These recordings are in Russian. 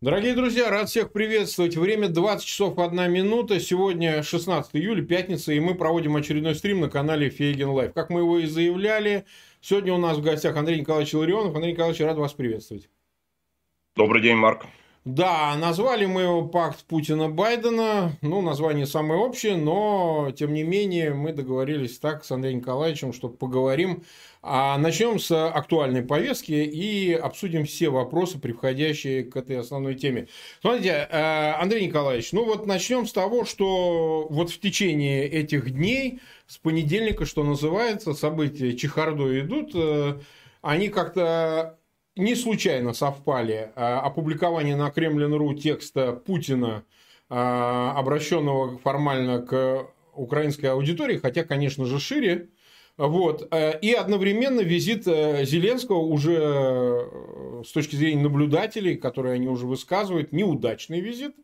Дорогие друзья, рад всех приветствовать. Время 20 часов 1 минута. Сегодня 16 июля, пятница, и мы проводим очередной стрим на канале Feygin Live. Как мы его и заявляли, сегодня у нас в гостях Андрей Николаевич Илларионов. Андрей Николаевич, рад вас приветствовать. Добрый день, Марк. Да, назвали мы его пакт Путина-Байдена. Ну, название самое общее, но, тем не менее, мы договорились так с Андреем Николаевичем, что поговорим. А начнем с актуальной повестки и обсудим все вопросы, приходящие к этой основной теме. Смотрите, э, Андрей Николаевич, ну вот начнем с того, что вот в течение этих дней, с понедельника, что называется, события чехардой идут, э, они как-то не случайно совпали а, опубликование на Кремлин.ру текста Путина, а, обращенного формально к украинской аудитории, хотя, конечно же, шире, вот. Э, и одновременно визит э, Зеленского уже э, с точки зрения наблюдателей, которые они уже высказывают, неудачный визит.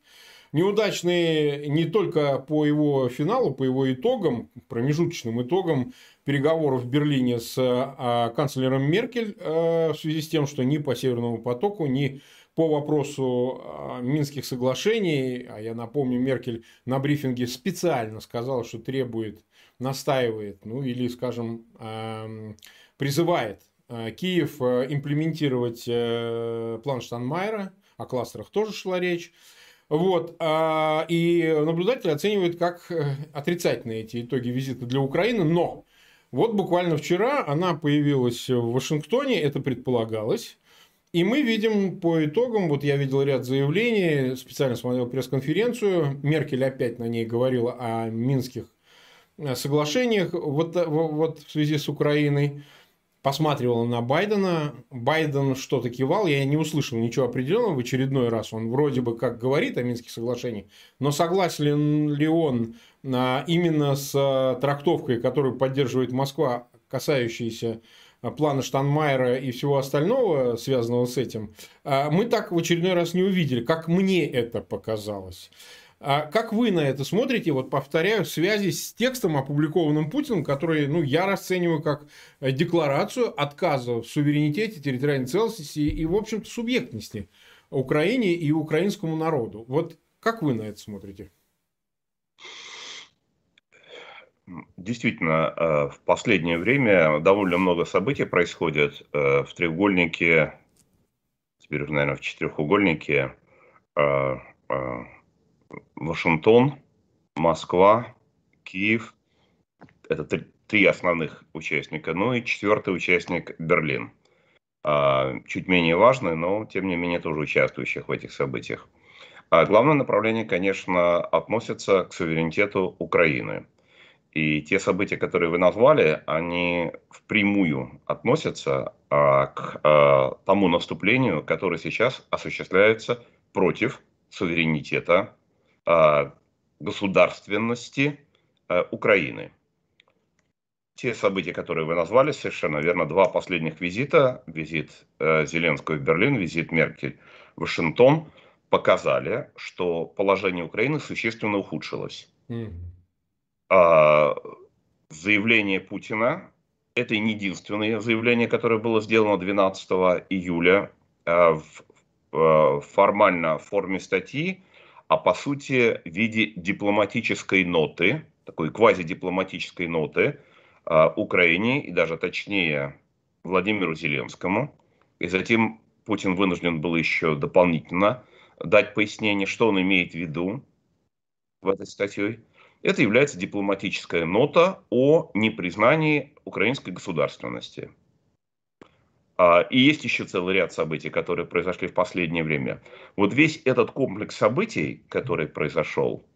Неудачный не только по его финалу, по его итогам, промежуточным итогам переговоров в Берлине с а, канцлером Меркель в связи с тем, что ни по Северному потоку, ни по вопросу а, Минских соглашений, а я напомню, Меркель на брифинге специально сказала, что требует, настаивает, ну или, скажем, призывает а, Киев имплементировать э, план Штанмайера, о кластерах тоже шла речь. Вот. А, и наблюдатели оценивают как э, отрицательные эти итоги визита для Украины. Но вот буквально вчера она появилась в Вашингтоне, это предполагалось. И мы видим по итогам, вот я видел ряд заявлений, специально смотрел пресс-конференцию, Меркель опять на ней говорила о минских э, соглашениях вот, вот в связи с Украиной посматривала на Байдена. Байден что-то кивал, я не услышал ничего определенного в очередной раз. Он вроде бы как говорит о Минских соглашениях, но согласен ли он а, именно с а, трактовкой, которую поддерживает Москва, касающейся а, плана Штанмайера и всего остального, связанного с этим, мы так в очередной раз не увидели, как мне это показалось. А как вы на это смотрите? Вот повторяю, в связи с текстом, опубликованным Путиным, который ну, я расцениваю как э, декларацию отказа в суверенитете, территориальной целостности и, в общем-то, субъектности Украине и украинскому народу. Вот как вы на это смотрите? Действительно, э, в последнее время довольно много событий происходит э, в треугольнике, теперь наверное, в четырехугольнике Вашингтон, Москва, Киев. Это три, основных участника. Ну и четвертый участник Берлин. А, чуть менее важный, но тем не менее тоже участвующих в этих событиях. А главное направление, конечно, относится к суверенитету Украины. И те события, которые вы назвали, они впрямую относятся а, к а, тому наступлению, которое сейчас осуществляется против суверенитета государственности а, Украины. Те события, которые вы назвали, совершенно верно, два последних визита, визит э, Зеленского в Берлин, визит Меркель в Вашингтон, показали, что положение Украины существенно ухудшилось. Mm. Заявление Путина, это не единственное заявление, которое было сделано 12 июля в формально в форме статьи, а по сути в виде дипломатической ноты, такой квазидипломатической ноты э, Украине и даже точнее Владимиру Зеленскому. И затем Путин вынужден был еще дополнительно дать пояснение, что он имеет в виду в этой статье. Это является дипломатическая нота о непризнании украинской государственности. А, и есть еще целый ряд событий, которые произошли в последнее время. Вот весь этот комплекс событий, который произошел,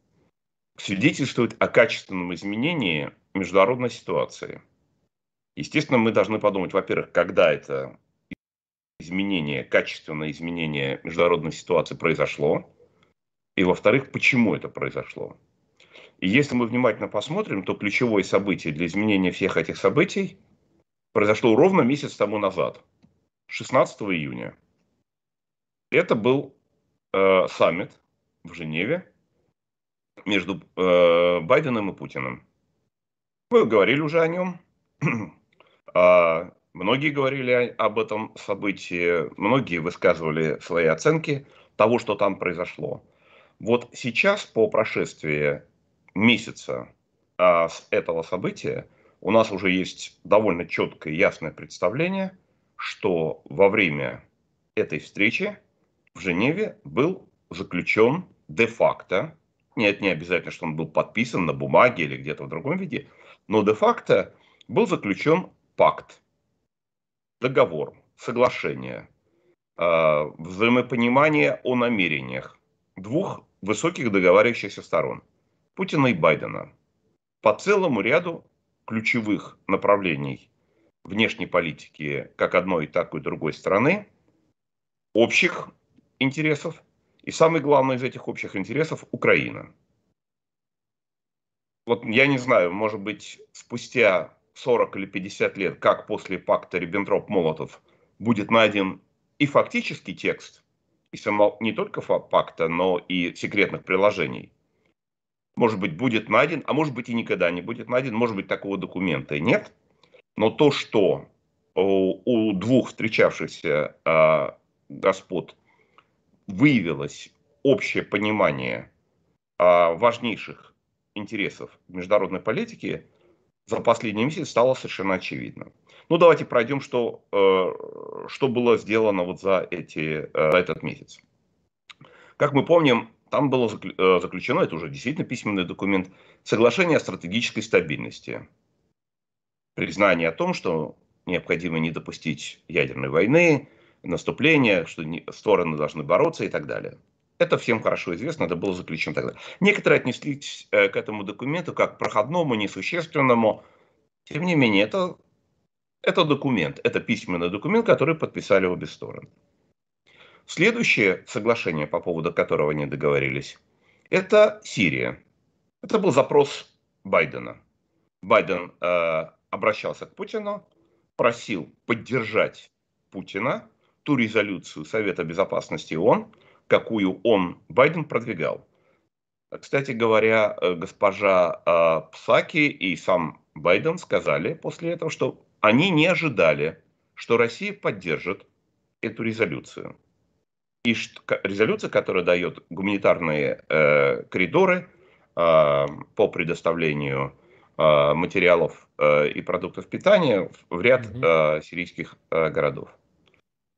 свидетельствует о качественном изменении международной ситуации. Естественно, мы должны подумать, во-первых, когда это изменение, качественное изменение международной ситуации произошло, и, во-вторых, почему это произошло. И если мы внимательно посмотрим, то ключевое событие для изменения всех этих событий произошло ровно месяц тому назад – 16 июня. Это был э, саммит в Женеве между э, Байденом и Путиным. Мы говорили уже о нем. а, многие говорили об этом событии, многие высказывали свои оценки. того, что там произошло. Вот сейчас, по прошествии месяца а, с этого события, у нас уже есть довольно четкое и ясное представление, что во время этой встречи в Женеве был заключен де-факто, нет, не обязательно, что он был подписан на бумаге или где-то в другом виде, но де-факто был заключен пакт, договор, соглашение, э, взаимопонимание о намерениях двух высоких договаривающихся сторон, Путина и Байдена, по целому ряду ключевых направлений внешней политики как одной, так и другой страны, общих интересов, и самый главный из этих общих интересов – Украина. Вот я не знаю, может быть, спустя 40 или 50 лет, как после пакта Риббентроп-Молотов, будет найден и фактический текст, и само, не только пакта, но и секретных приложений. Может быть, будет найден, а может быть и никогда не будет найден, может быть, такого документа нет. Но то, что у, у двух встречавшихся э, господ выявилось общее понимание э, важнейших интересов международной политики, за последний месяц стало совершенно очевидно. Ну, давайте пройдем, что, э, что было сделано вот за, эти, э, этот месяц. Как мы помним, там было э, заключено, это уже действительно письменный документ, соглашение о стратегической стабильности. Признание о том, что необходимо не допустить ядерной войны, наступления, что стороны должны бороться и так далее. Это всем хорошо известно, это было заключено тогда. Некоторые отнеслись э, к этому документу как к проходному, несущественному. Тем не менее, это, это документ, это письменный документ, который подписали обе стороны. Следующее соглашение, по поводу которого они договорились, это Сирия. Это был запрос Байдена. Байден э, обращался к Путину, просил поддержать Путина, ту резолюцию Совета Безопасности ООН, какую он, Байден, продвигал. Кстати говоря, э, госпожа э, Псаки и сам Байден сказали после этого, что они не ожидали, что Россия поддержит эту резолюцию. И резолюция, которая дает гуманитарные э, коридоры э, по предоставлению э, материалов и продуктов питания в ряд э, сирийских э, городов.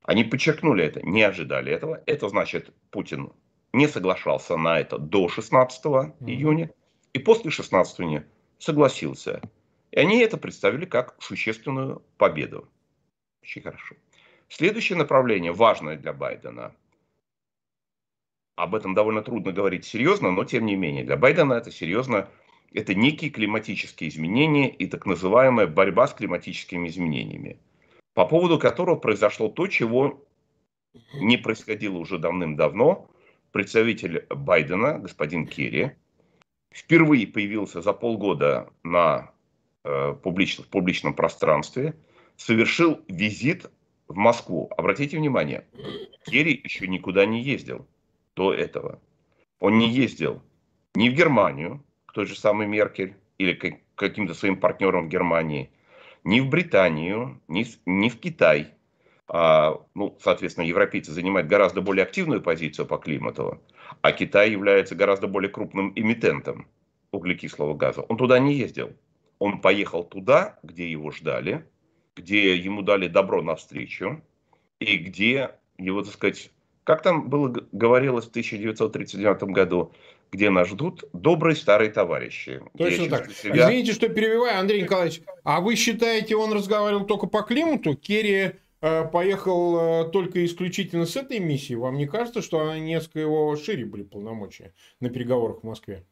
Они подчеркнули это, не ожидали этого. Это значит, Путин не соглашался на это до 16 mm-hmm. июня, и после 16 июня согласился. И они это представили как существенную победу. Очень хорошо. Следующее направление, важное для Байдена, об этом довольно трудно говорить серьезно, но тем не менее, для Байдена это серьезно, это некие климатические изменения и так называемая борьба с климатическими изменениями по поводу которого произошло то, чего не происходило уже давным-давно. Представитель Байдена, господин Керри, впервые появился за полгода на э, публично, в публичном пространстве, совершил визит в Москву. Обратите внимание, Керри еще никуда не ездил до этого. Он не ездил ни в Германию, той же самой Меркель, или каким-то своим партнерам в Германии, ни в Британию, ни, ни в Китай. А, ну, соответственно, европейцы занимают гораздо более активную позицию по климату, а Китай является гораздо более крупным эмитентом углекислого газа. Он туда не ездил. Он поехал туда, где его ждали, где ему дали добро навстречу, и где его, так сказать, как там было говорилось в 1939 году, где нас ждут добрые старые товарищи. Точно так. Себя... Извините, что перебиваю, Андрей Николаевич. А вы считаете, он разговаривал только по климату? Керри э, поехал э, только исключительно с этой миссией? Вам не кажется, что она несколько его шире были полномочия на переговорах в Москве?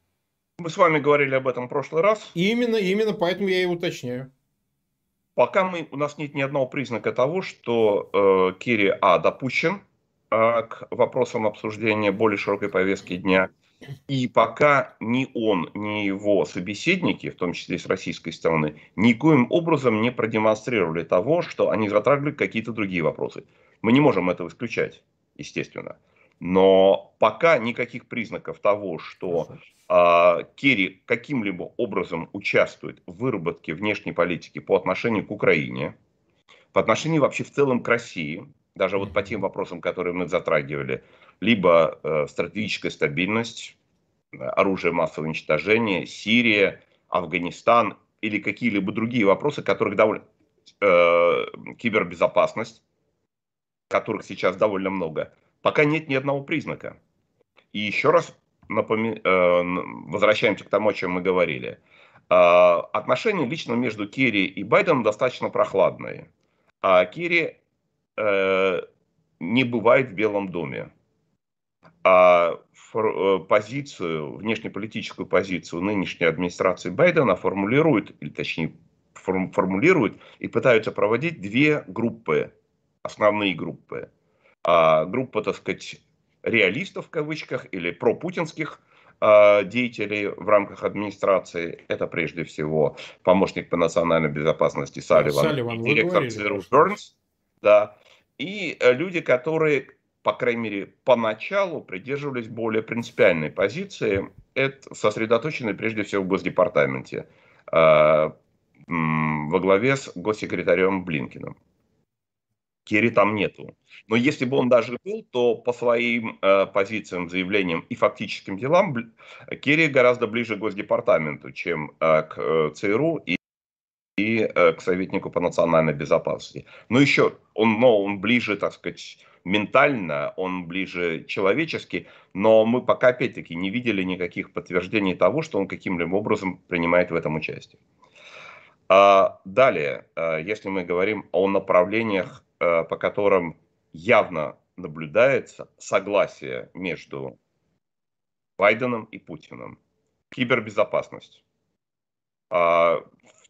Мы с вами говорили об этом в прошлый раз. Именно, именно поэтому я и уточняю. Пока мы, у нас нет ни одного признака того, что э, Керри, а, допущен э, к вопросам обсуждения более широкой повестки дня – и пока ни он, ни его собеседники, в том числе с российской стороны, никоим образом не продемонстрировали того, что они затрагивали какие-то другие вопросы. Мы не можем этого исключать, естественно. Но пока никаких признаков того, что э, Керри каким-либо образом участвует в выработке внешней политики по отношению к Украине, по отношению вообще в целом к России, даже вот по тем вопросам, которые мы затрагивали, либо э, стратегическая стабильность, оружие массового уничтожения, Сирия, Афганистан или какие-либо другие вопросы, которых довольно э, кибербезопасность, которых сейчас довольно много, пока нет ни одного признака. И еще раз напоми... э, возвращаемся к тому, о чем мы говорили. Э, отношения лично между Керри и Байденом достаточно прохладные. А Керри э, не бывает в Белом доме. А э, позицию, внешнеполитическую позицию нынешней администрации Байдена формулирует, или точнее форм, формулирует и пытаются проводить две группы, основные группы. А, группа, так сказать, реалистов в кавычках или пропутинских а, деятелей в рамках администрации. Это прежде всего помощник по национальной безопасности Салливан, Салливан директор ЦРУ Бернс. Да. И э, люди, которые, по крайней мере, поначалу придерживались более принципиальной позиции, это сосредоточены прежде всего в Госдепартаменте а, во главе с госсекретарем Блинкиным. Керри там нету. Но если бы он даже был, то по своим э, позициям, заявлениям и фактическим делам Керри гораздо ближе к Госдепартаменту, чем э, к э, ЦРУ и, и э, к советнику по национальной безопасности. Но еще он, но он ближе, так сказать, ментально, он ближе человечески, но мы пока опять-таки не видели никаких подтверждений того, что он каким-либо образом принимает в этом участие. А далее, э, если мы говорим о направлениях Э, по которым явно наблюдается согласие между Байденом и Путиным. Кибербезопасность.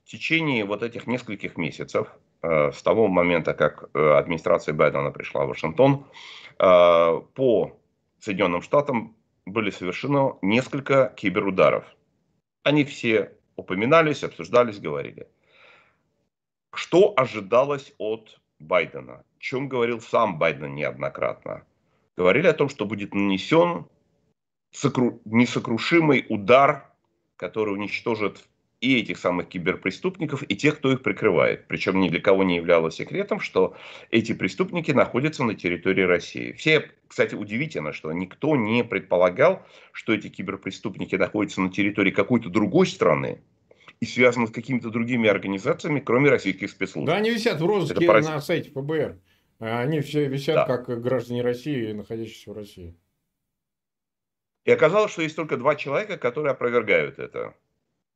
В течение вот этих нескольких месяцев, э, с того момента, как э, администрация Байдена пришла в Вашингтон, по Соединенным Штатам были совершены несколько киберударов. Они все упоминались, обсуждались, говорили. Что ожидалось от Байдена. О чем говорил сам Байден неоднократно. Говорили о том, что будет нанесен сокру... несокрушимый удар, который уничтожит и этих самых киберпреступников, и тех, кто их прикрывает. Причем ни для кого не являлось секретом, что эти преступники находятся на территории России. Все, кстати, удивительно, что никто не предполагал, что эти киберпреступники находятся на территории какой-то другой страны, и связаны с какими-то другими организациями, кроме российских спецслужб. Да, они висят в розыске параз... на сайте ФБР. Они все висят да. как граждане России, находящиеся в России. И оказалось, что есть только два человека, которые опровергают это.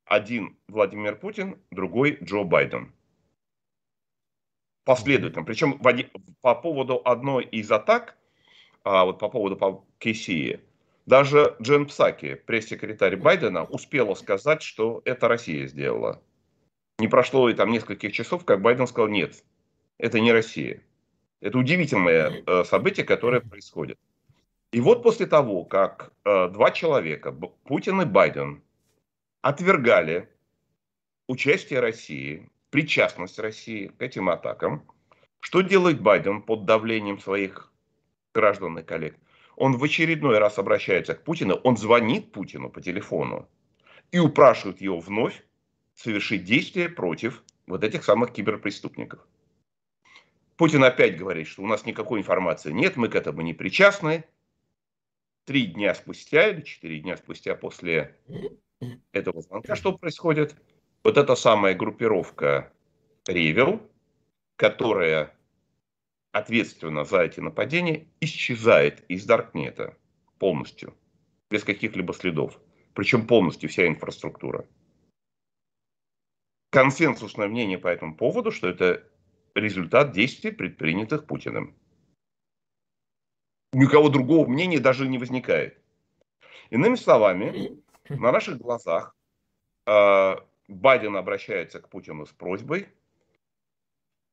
Один Владимир Путин, другой Джо Байден. Последовательно. Причем по поводу одной из атак, а вот по поводу по Кесии, даже Джен Псаки, пресс-секретарь Байдена, успела сказать, что это Россия сделала. Не прошло и там нескольких часов, как Байден сказал, нет, это не Россия. Это удивительное э, событие, которое происходит. И вот после того, как э, два человека, Путин и Байден, отвергали участие России, причастность России к этим атакам, что делает Байден под давлением своих граждан и коллег? он в очередной раз обращается к Путину, он звонит Путину по телефону и упрашивает его вновь совершить действия против вот этих самых киберпреступников. Путин опять говорит, что у нас никакой информации нет, мы к этому не причастны. Три дня спустя или четыре дня спустя после этого звонка что происходит? Вот эта самая группировка Ревел, которая ответственна за эти нападения, исчезает из Даркнета полностью, без каких-либо следов. Причем полностью вся инфраструктура. Консенсусное мнение по этому поводу, что это результат действий, предпринятых Путиным. Никого другого мнения даже не возникает. Иными словами, на наших глазах э, Байден обращается к Путину с просьбой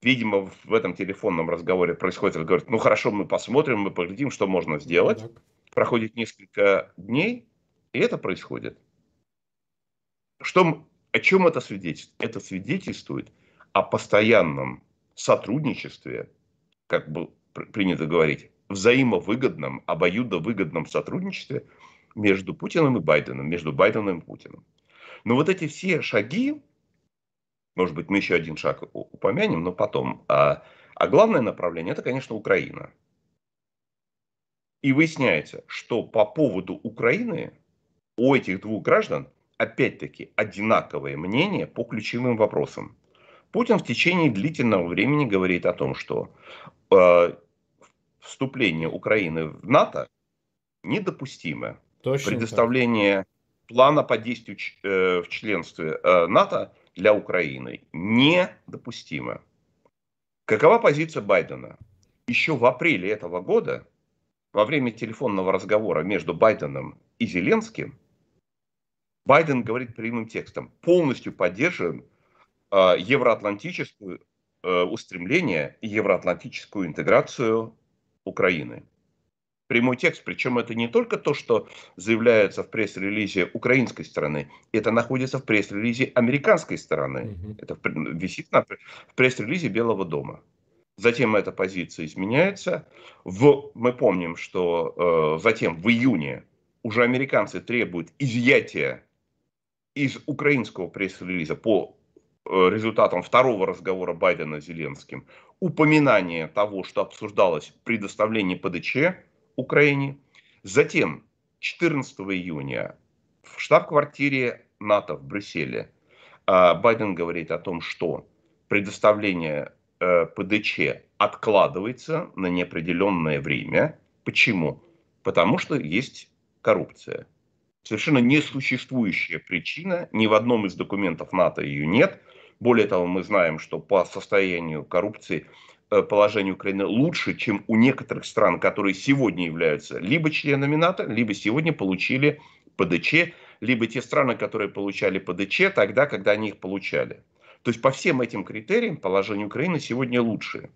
видимо, в этом телефонном разговоре происходит разговор, ну хорошо, мы посмотрим, мы поглядим, что можно сделать. Так. Проходит несколько дней, и это происходит. Что, о чем это свидетельствует? Это свидетельствует о постоянном сотрудничестве, как бы принято говорить, взаимовыгодном, обоюдовыгодном сотрудничестве между Путиным и Байденом, между Байденом и Путиным. Но вот эти все шаги, может быть, мы еще один шаг упомянем, но потом. А, а главное направление – это, конечно, Украина. И выясняется, что по поводу Украины у этих двух граждан опять-таки одинаковое мнение по ключевым вопросам. Путин в течение длительного времени говорит о том, что э, вступление Украины в НАТО недопустимо. Точно Предоставление так. плана по действию э, в членстве э, НАТО для Украины недопустимо. Какова позиция Байдена? Еще в апреле этого года, во время телефонного разговора между Байденом и Зеленским, Байден говорит прямым текстом, полностью поддерживаем э, евроатлантическую э, устремление и евроатлантическую интеграцию Украины. Прямой текст, причем это не только то, что заявляется в пресс-релизе украинской стороны, это находится в пресс-релизе американской стороны. Угу. Это висит на, в пресс-релизе Белого дома. Затем эта позиция изменяется. В, мы помним, что э, затем в июне уже американцы требуют изъятия из украинского пресс-релиза по э, результатам второго разговора Байдена с Зеленским упоминание того, что обсуждалось предоставление ПДЧ Украине. Затем 14 июня в штаб-квартире НАТО в Брюсселе а, Байден говорит о том, что предоставление э, ПДЧ откладывается на неопределенное время. Почему? Потому что есть коррупция. Совершенно несуществующая причина, ни в одном из документов НАТО ее нет. Более того, мы знаем, что по состоянию коррупции положение Украины лучше, чем у некоторых стран, которые сегодня являются либо членами НАТО, либо сегодня получили ПДЧ, либо те страны, которые получали ПДЧ тогда, когда они их получали. То есть по всем этим критериям положение Украины сегодня лучше.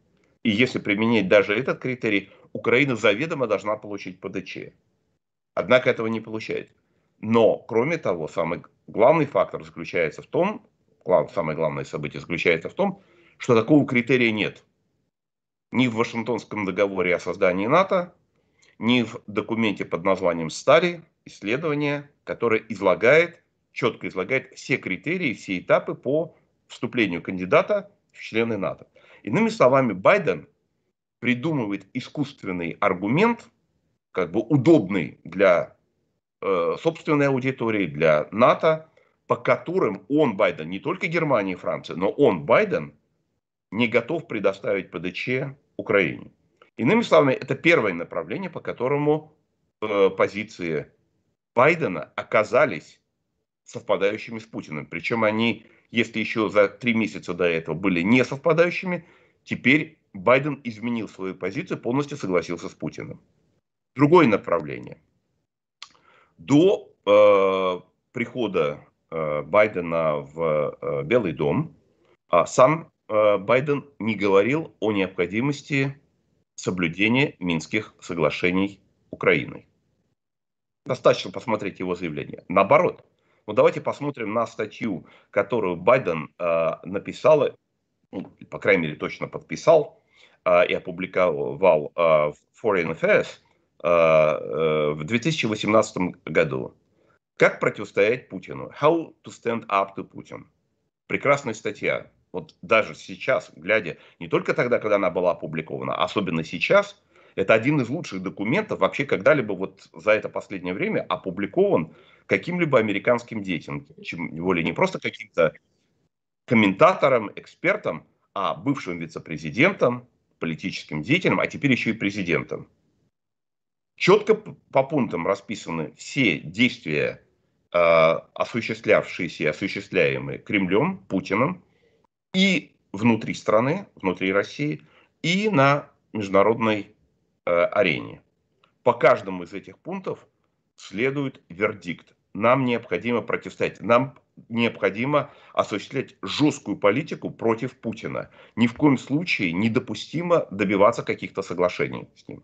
И если применять даже этот критерий, Украина заведомо должна получить ПДЧ. Однако этого не получает. Но, кроме того, самый главный фактор заключается в том, самое главное событие заключается в том, что такого критерия нет – ни в Вашингтонском договоре о создании НАТО, ни в документе под названием «Стали» исследование, которое излагает, четко излагает все критерии, все этапы по вступлению кандидата в члены НАТО. Иными словами, Байден придумывает искусственный аргумент, как бы удобный для э, собственной аудитории, для НАТО, по которым он, Байден, не только Германия и Франция, но он, Байден, не готов предоставить ПДЧ Украине. Иными словами, это первое направление, по которому э, позиции Байдена оказались совпадающими с Путиным. Причем они, если еще за три месяца до этого были не совпадающими, теперь Байден изменил свою позицию, полностью согласился с Путиным. Другое направление. До э, прихода э, Байдена в э, Белый дом э, сам Байден не говорил о необходимости соблюдения Минских соглашений Украиной. Достаточно посмотреть его заявление. Наоборот, вот давайте посмотрим на статью, которую Байден э, написал, ну, по крайней мере, точно подписал э, и опубликовал э, в Foreign Affairs э, э, в 2018 году. Как противостоять Путину? How to stand up to Putin. Прекрасная статья вот даже сейчас, глядя, не только тогда, когда она была опубликована, а особенно сейчас, это один из лучших документов вообще когда-либо вот за это последнее время опубликован каким-либо американским детям. Чем более не просто каким-то комментатором, экспертом, а бывшим вице-президентом, политическим деятелем, а теперь еще и президентом. Четко по пунктам расписаны все действия, э, осуществлявшиеся и осуществляемые Кремлем, Путиным, и внутри страны, внутри России, и на международной э, арене. По каждому из этих пунктов следует вердикт. Нам необходимо противостоять, нам необходимо осуществлять жесткую политику против Путина. Ни в коем случае недопустимо добиваться каких-то соглашений с ним.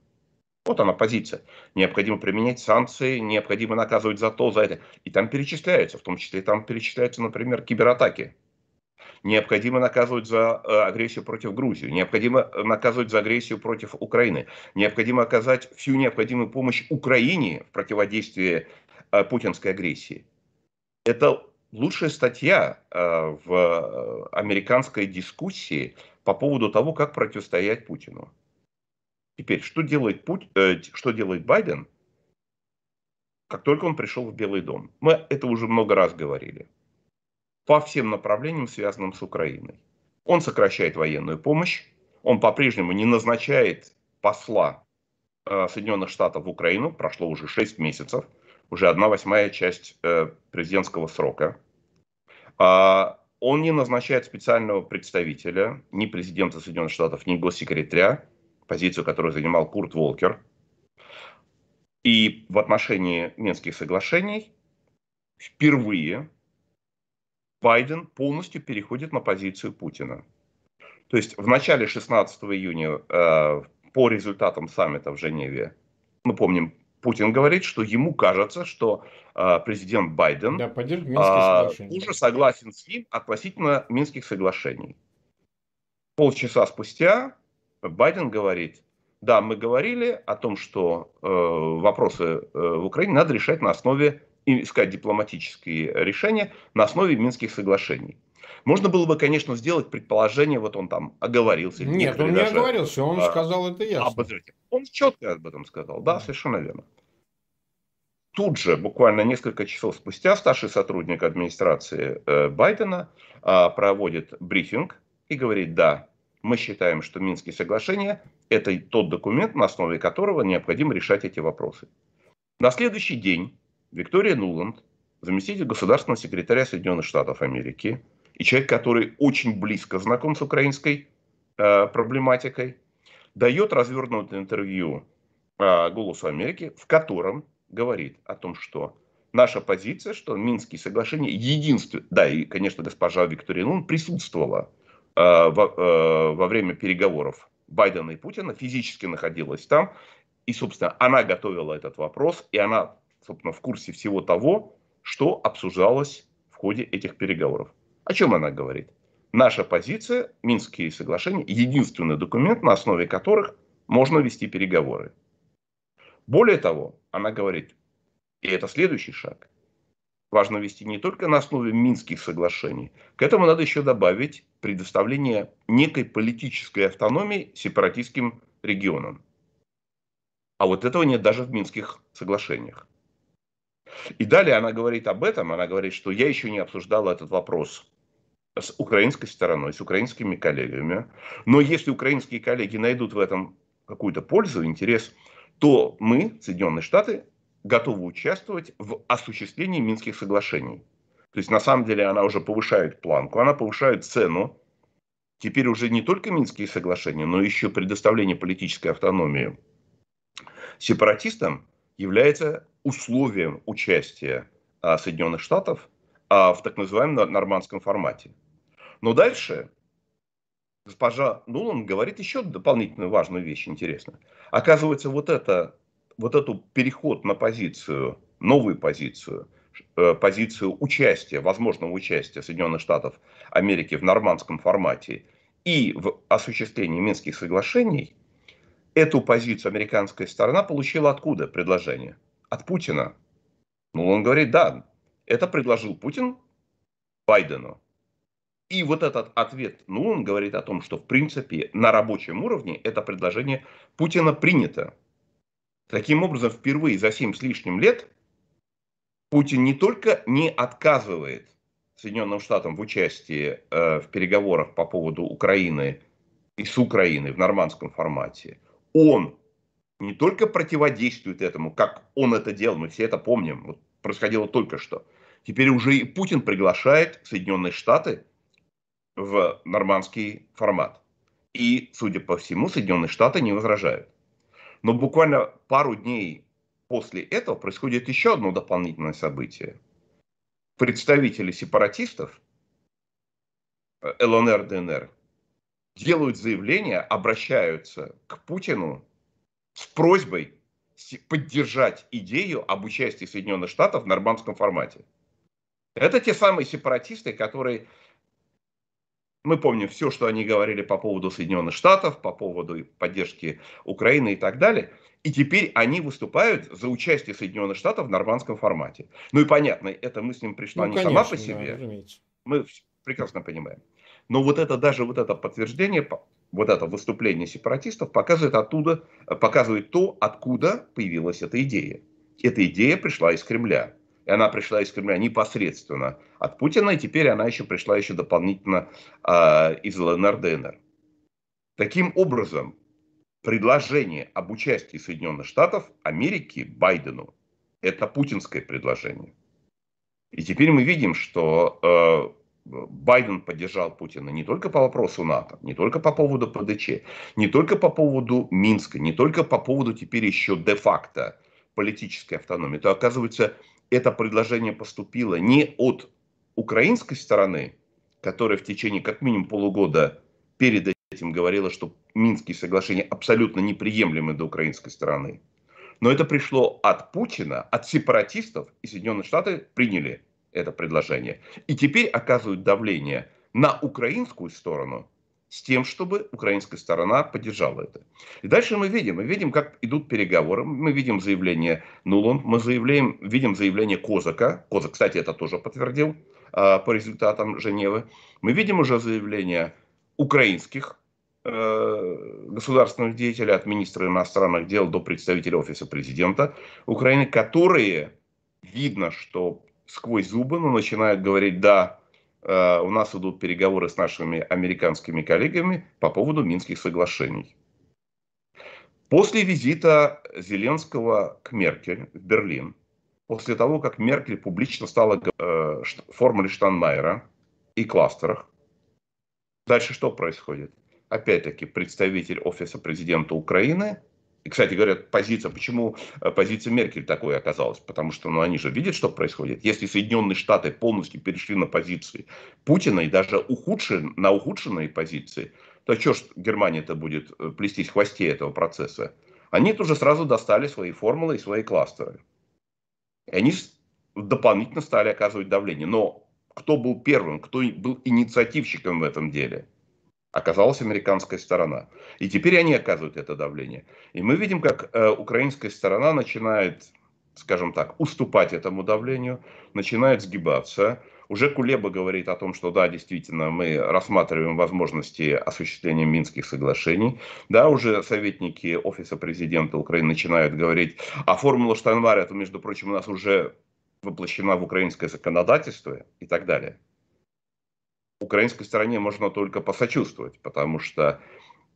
Вот она позиция. Необходимо применять санкции, необходимо наказывать за то, за это. И там перечисляются, в том числе там перечисляются, например, кибератаки необходимо наказывать за э, агрессию против Грузии, необходимо наказывать за агрессию против Украины, необходимо оказать всю необходимую помощь Украине в противодействии э, путинской агрессии. Это лучшая статья э, в американской дискуссии по поводу того, как противостоять Путину. Теперь, что делает, Путь, э, что делает Байден, как только он пришел в Белый дом? Мы это уже много раз говорили. По всем направлениям, связанным с Украиной. Он сокращает военную помощь, он по-прежнему не назначает посла э, Соединенных Штатов в Украину, прошло уже 6 месяцев, уже одна восьмая часть э, президентского срока. А, он не назначает специального представителя, ни президента Соединенных Штатов, ни госсекретаря, позицию, которую занимал Курт Волкер. И в отношении Минских соглашений впервые Байден полностью переходит на позицию Путина. То есть в начале 16 июня э, по результатам саммита в Женеве, мы помним, Путин говорит, что ему кажется, что э, президент Байден да, э, уже согласен с ним относительно Минских соглашений. Полчаса спустя Байден говорит, да, мы говорили о том, что э, вопросы э, в Украине надо решать на основе, искать дипломатические решения на основе Минских соглашений. Можно было бы, конечно, сделать предположение, вот он там оговорился. Нет, он не оговорился, он а, сказал это ясно. Обозрите. Он четко об этом сказал, да, совершенно верно. Тут же, буквально несколько часов спустя, старший сотрудник администрации э, Байдена э, проводит брифинг и говорит, да, мы считаем, что Минские соглашения – это тот документ, на основе которого необходимо решать эти вопросы. На следующий день Виктория Нуланд, заместитель государственного секретаря Соединенных Штатов Америки и человек, который очень близко знаком с украинской э, проблематикой, дает развернутое интервью э, «Голосу Америки», в котором говорит о том, что наша позиция, что Минские соглашения единственное, да, и, конечно, госпожа Виктория Нуланд присутствовала Э, во, э, во время переговоров Байдена и Путина, физически находилась там. И, собственно, она готовила этот вопрос, и она, собственно, в курсе всего того, что обсуждалось в ходе этих переговоров. О чем она говорит? Наша позиция, Минские соглашения, единственный документ, на основе которых можно вести переговоры. Более того, она говорит, и это следующий шаг, важно вести не только на основе Минских соглашений. К этому надо еще добавить предоставление некой политической автономии сепаратистским регионам. А вот этого нет даже в Минских соглашениях. И далее она говорит об этом, она говорит, что я еще не обсуждала этот вопрос с украинской стороной, с украинскими коллегами. Но если украинские коллеги найдут в этом какую-то пользу, интерес, то мы, Соединенные Штаты, готова участвовать в осуществлении Минских соглашений. То есть, на самом деле, она уже повышает планку, она повышает цену. Теперь уже не только Минские соглашения, но еще предоставление политической автономии сепаратистам является условием участия а, Соединенных Штатов а, в так называемом нормандском формате. Но дальше госпожа Нулан говорит еще дополнительную важную вещь, интересно. Оказывается, вот это вот эту переход на позицию, новую позицию, э, позицию участия, возможного участия Соединенных Штатов Америки в нормандском формате и в осуществлении Минских соглашений, эту позицию американская сторона получила откуда предложение? От Путина. Ну, он говорит, да, это предложил Путин Байдену. И вот этот ответ, ну, он говорит о том, что, в принципе, на рабочем уровне это предложение Путина принято. Таким образом, впервые за 7 с лишним лет Путин не только не отказывает Соединенным Штатам в участии э, в переговорах по поводу Украины и с Украиной в нормандском формате, он не только противодействует этому, как он это делал, мы все это помним, вот происходило только что. Теперь уже и Путин приглашает Соединенные Штаты в нормандский формат. И, судя по всему, Соединенные Штаты не возражают. Но буквально пару дней после этого происходит еще одно дополнительное событие. Представители сепаратистов э, ЛНР, ДНР делают заявление, обращаются к Путину с просьбой поддержать идею об участии Соединенных Штатов в нормандском формате. Это те самые сепаратисты, которые мы помним все, что они говорили по поводу Соединенных Штатов, по поводу поддержки Украины и так далее. И теперь они выступают за участие Соединенных Штатов в нормандском формате. Ну и понятно, эта мысль им пришла ну, не конечно, сама по себе. Да, мы прекрасно понимаем. Но вот это даже вот это подтверждение вот это выступление сепаратистов показывает, оттуда, показывает то, откуда появилась эта идея. Эта идея пришла из Кремля. И она пришла из Кремля непосредственно от Путина, и теперь она еще пришла еще дополнительно э, из ЛНР, ДНР. Таким образом, предложение об участии Соединенных Штатов Америки Байдену – это путинское предложение. И теперь мы видим, что э, Байден поддержал Путина не только по вопросу НАТО, не только по поводу ПДЧ, не только по поводу Минска, не только по поводу теперь еще де-факто политической автономии, то оказывается, это предложение поступило не от украинской стороны, которая в течение как минимум полугода перед этим говорила, что Минские соглашения абсолютно неприемлемы до украинской стороны. Но это пришло от Путина, от сепаратистов, и Соединенные Штаты приняли это предложение. И теперь оказывают давление на украинскую сторону с тем, чтобы украинская сторона поддержала это. И дальше мы видим, мы видим, как идут переговоры, мы видим заявление Нуланд, мы заявляем, видим заявление Козака, Козак, кстати, это тоже подтвердил э, по результатам Женевы, мы видим уже заявление украинских э, государственных деятелей, от министра иностранных дел до представителя офиса президента Украины, которые видно, что сквозь зубы, но начинают говорить, да, э, у нас идут переговоры с нашими американскими коллегами по поводу Минских соглашений. После визита Зеленского к Меркель в Берлин, после того, как Меркель публично стала э, формуле Штанмайера и кластерах, дальше что происходит? Опять-таки, представитель Офиса президента Украины – кстати говоря, позиция, почему э, позиция Меркель такой оказалась? Потому что ну, они же видят, что происходит. Если Соединенные Штаты полностью перешли на позиции Путина и даже ухудшен, на ухудшенные позиции, то что ж Германия-то будет э, плестись в хвосте этого процесса? Они тоже сразу достали свои формулы и свои кластеры. И они дополнительно стали оказывать давление. Но кто был первым, кто был инициативщиком в этом деле – оказалась американская сторона. И теперь они оказывают это давление. И мы видим, как э, украинская сторона начинает, скажем так, уступать этому давлению, начинает сгибаться. Уже Кулеба говорит о том, что да, действительно, мы рассматриваем возможности осуществления Минских соглашений. Да, уже советники Офиса президента Украины начинают говорить, а формула Штайнмара, это, между прочим, у нас уже воплощена в украинское законодательство и так далее украинской стороне можно только посочувствовать, потому что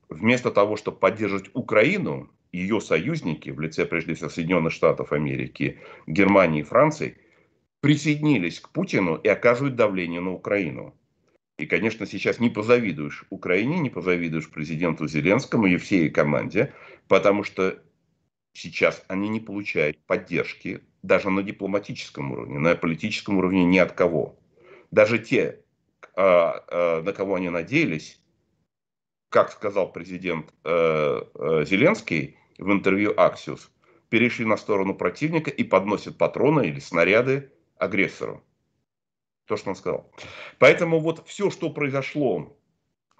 вместо того, чтобы поддерживать Украину, ее союзники в лице, прежде всего, Соединенных Штатов Америки, Германии и Франции, присоединились к Путину и оказывают давление на Украину. И, конечно, сейчас не позавидуешь Украине, не позавидуешь президенту Зеленскому и всей команде, потому что сейчас они не получают поддержки даже на дипломатическом уровне, на политическом уровне ни от кого. Даже те на кого они надеялись, как сказал президент э, э, Зеленский в интервью Axios, перешли на сторону противника и подносят патроны или снаряды агрессору. То, что он сказал. Поэтому вот все, что произошло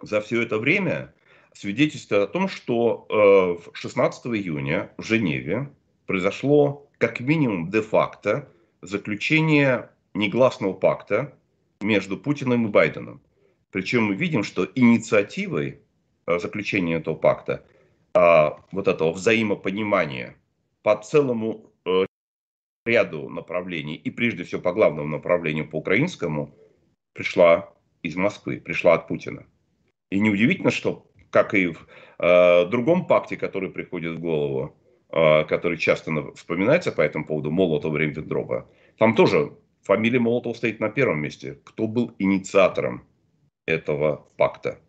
за все это время, свидетельствует о том, что э, 16 июня в Женеве произошло как минимум де-факто заключение негласного пакта между Путиным и Байденом. Причем мы видим, что инициативой э, заключения этого пакта, а, вот этого взаимопонимания по целому э, ряду направлений, и прежде всего по главному направлению, по украинскому, пришла из Москвы, пришла от Путина. И неудивительно, что, как и в э, другом пакте, который приходит в голову, который часто вспоминается по этому поводу, Молотова-Риббентропа, там тоже фамилия Молотова стоит на первом месте. Кто был инициатором этого пакта?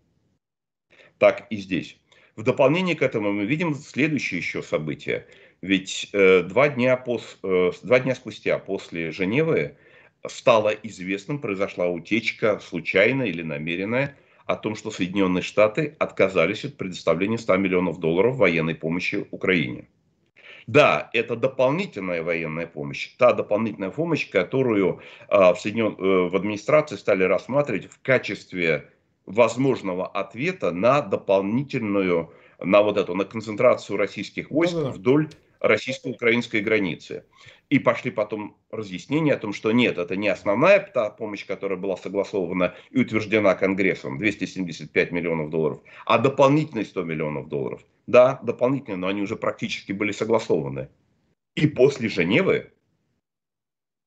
Так и здесь. В дополнение к этому мы видим следующее еще событие. Ведь э, два, дня пос, э, два дня спустя после Женевы стало известным, произошла утечка, случайная или намеренная, о том, что Соединенные Штаты отказались от предоставления 100 миллионов долларов военной помощи Украине. Да, это дополнительная военная помощь, та дополнительная помощь, которую э, в, Соединен... э, в администрации стали рассматривать в качестве возможного ответа на дополнительную, на вот эту, на концентрацию российских войск да -да -да. вдоль российско-украинской границы. И пошли потом разъяснения о том, что нет, это не основная та помощь, которая была согласована и утверждена Конгрессом, 275 миллионов долларов, а дополнительные 100 миллионов долларов. Да, дополнительные, но они уже практически были согласованы. И после Женевы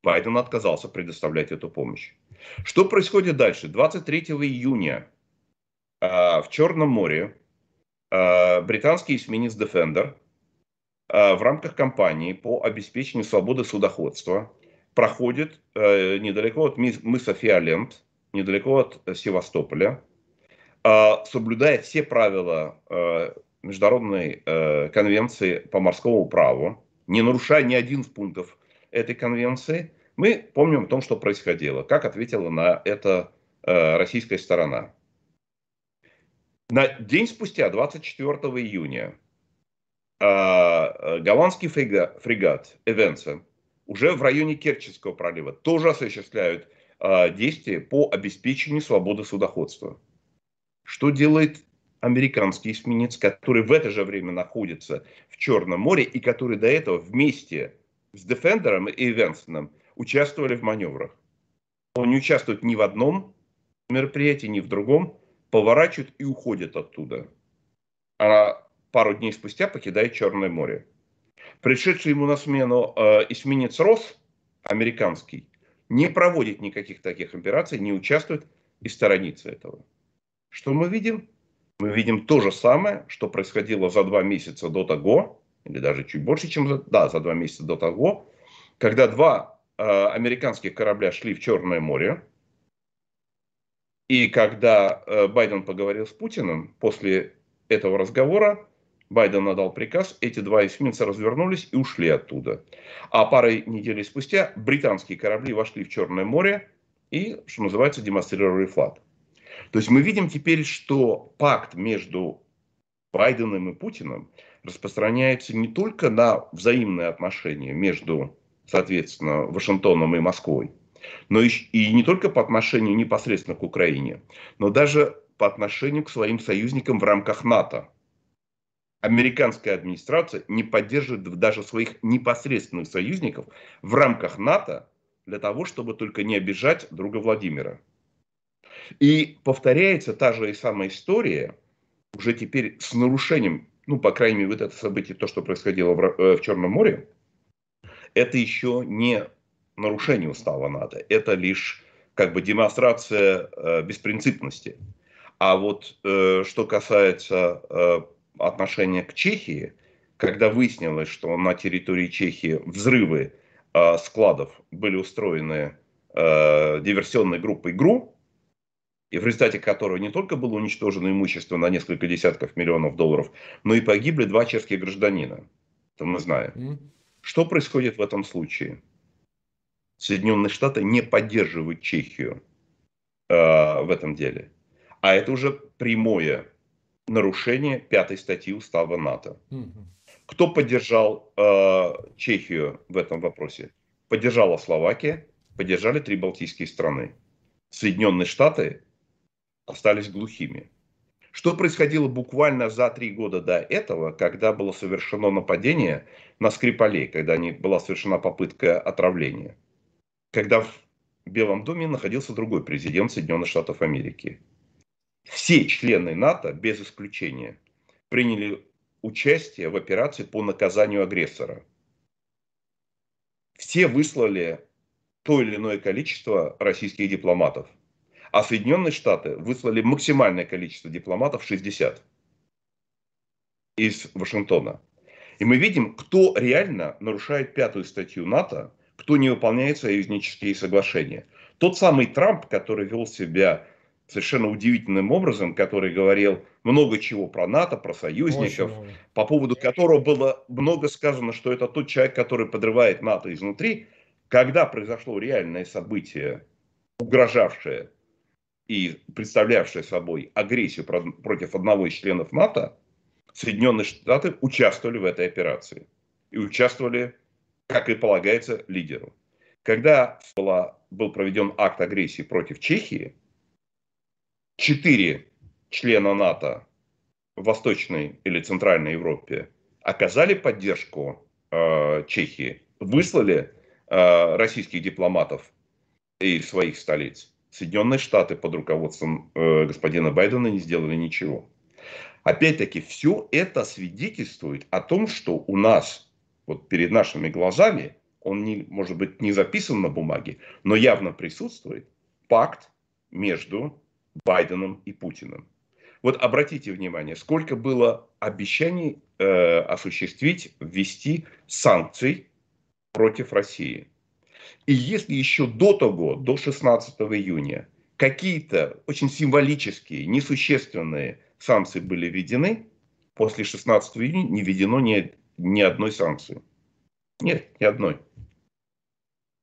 Байден отказался предоставлять эту помощь. Что происходит дальше? 23 июня э, в Черном море э, британский эсминец Defender Э, в рамках кампании по обеспечению свободы судоходства проходит э, недалеко от мыса Фиолент, недалеко от Севастополя, э, соблюдая все правила Международной конвенции по морскому праву, не нарушая ни один из пунктов этой конвенции, мы помним о том, что происходило, как ответила на это российская сторона. На день спустя, 24 июня, а, э, голландский фрегат, фрегат Эвенса уже в районе Керченского пролива тоже осуществляют а, действия по обеспечению свободы судоходства. Что делает американский эсминец, который в это же время находится в Черном море и который до этого вместе с Дефендером и Эвенсоном участвовали в маневрах. Он не участвует ни в одном мероприятии, ни в другом, поворачивает и уходит оттуда. А пару дней спустя покидает Черное море. Пришедший ему на смену э, эсминец Рос, американский, не проводит никаких таких операций, не участвует и сторонится этого. Что мы видим? Мы видим то же самое, что происходило за два месяца до того, или даже чуть больше, чем за, да, за два месяца до того, когда два э, американских корабля шли в Черное море, и когда э, Байден поговорил с Путиным после этого разговора, Байден отдал приказ, эти два эсминца развернулись и ушли оттуда. А парой недель спустя британские корабли вошли в Черное море и, что называется, демонстрировали флаг. То есть мы видим теперь, что пакт между Байденом и Путиным распространяется не только на взаимные отношения между, соответственно, Вашингтоном и Москвой, но и, не только по отношению непосредственно к Украине, но даже по отношению к своим союзникам в рамках НАТО американская администрация не поддерживает даже своих непосредственных союзников в рамках НАТО для того, чтобы только не обижать друга Владимира. И повторяется та же и самая история, уже теперь с нарушением, ну, по крайней мере, вот это событие, то, что происходило в, э, в Черном море, это еще не нарушение устава НАТО, это лишь как бы демонстрация э, беспринципности. А вот э, что касается э, отношение к Чехии, когда выяснилось, что на территории Чехии взрывы э, складов были устроены э, диверсионной группой ГРУ, и в результате которого не только было уничтожено имущество на несколько десятков миллионов долларов, но и погибли два чешских гражданина. Это мы знаем. Что происходит в этом случае? Соединенные Штаты не поддерживают Чехию э, в этом деле. А это уже прямое нарушение пятой статьи устава НАТО. Кто поддержал э, Чехию в этом вопросе? Поддержала Словакия, поддержали три балтийские страны. Соединенные Штаты остались глухими. Что происходило буквально за три года до этого, когда было совершено нападение на Скрипалей, когда не, была совершена попытка отравления? Когда в Белом доме находился другой президент Соединенных Штатов Америки – все члены НАТО, без исключения, приняли участие в операции по наказанию агрессора. Все выслали то или иное количество российских дипломатов. А Соединенные Штаты выслали максимальное количество дипломатов 60 из Вашингтона. И мы видим, кто реально нарушает пятую статью НАТО, кто не выполняет союзнические соглашения. Тот самый Трамп, который вел себя совершенно удивительным образом, который говорил много чего про НАТО, про союзников, по поводу которого было много сказано, что это тот человек, который подрывает НАТО изнутри. Когда произошло реальное событие, угрожавшее и представлявшее собой агрессию против одного из членов НАТО, Соединенные Штаты участвовали в этой операции. И участвовали, как и полагается, лидеру. Когда была, был проведен акт агрессии против Чехии, четыре члена НАТО в Восточной или Центральной Европе оказали поддержку э, Чехии, выслали э, российских дипломатов из своих столиц. Соединенные Штаты под руководством э, господина Байдена не сделали ничего. Опять-таки, все это свидетельствует о том, что у нас, вот перед нашими глазами, он, не, может быть, не записан на бумаге, но явно присутствует пакт между Байденом и Путиным. Вот обратите внимание, сколько было обещаний э, осуществить, ввести санкций против России. И если еще до того, до 16 июня, какие-то очень символические, несущественные санкции были введены, после 16 июня не введено ни, ни одной санкции. Нет, ни одной.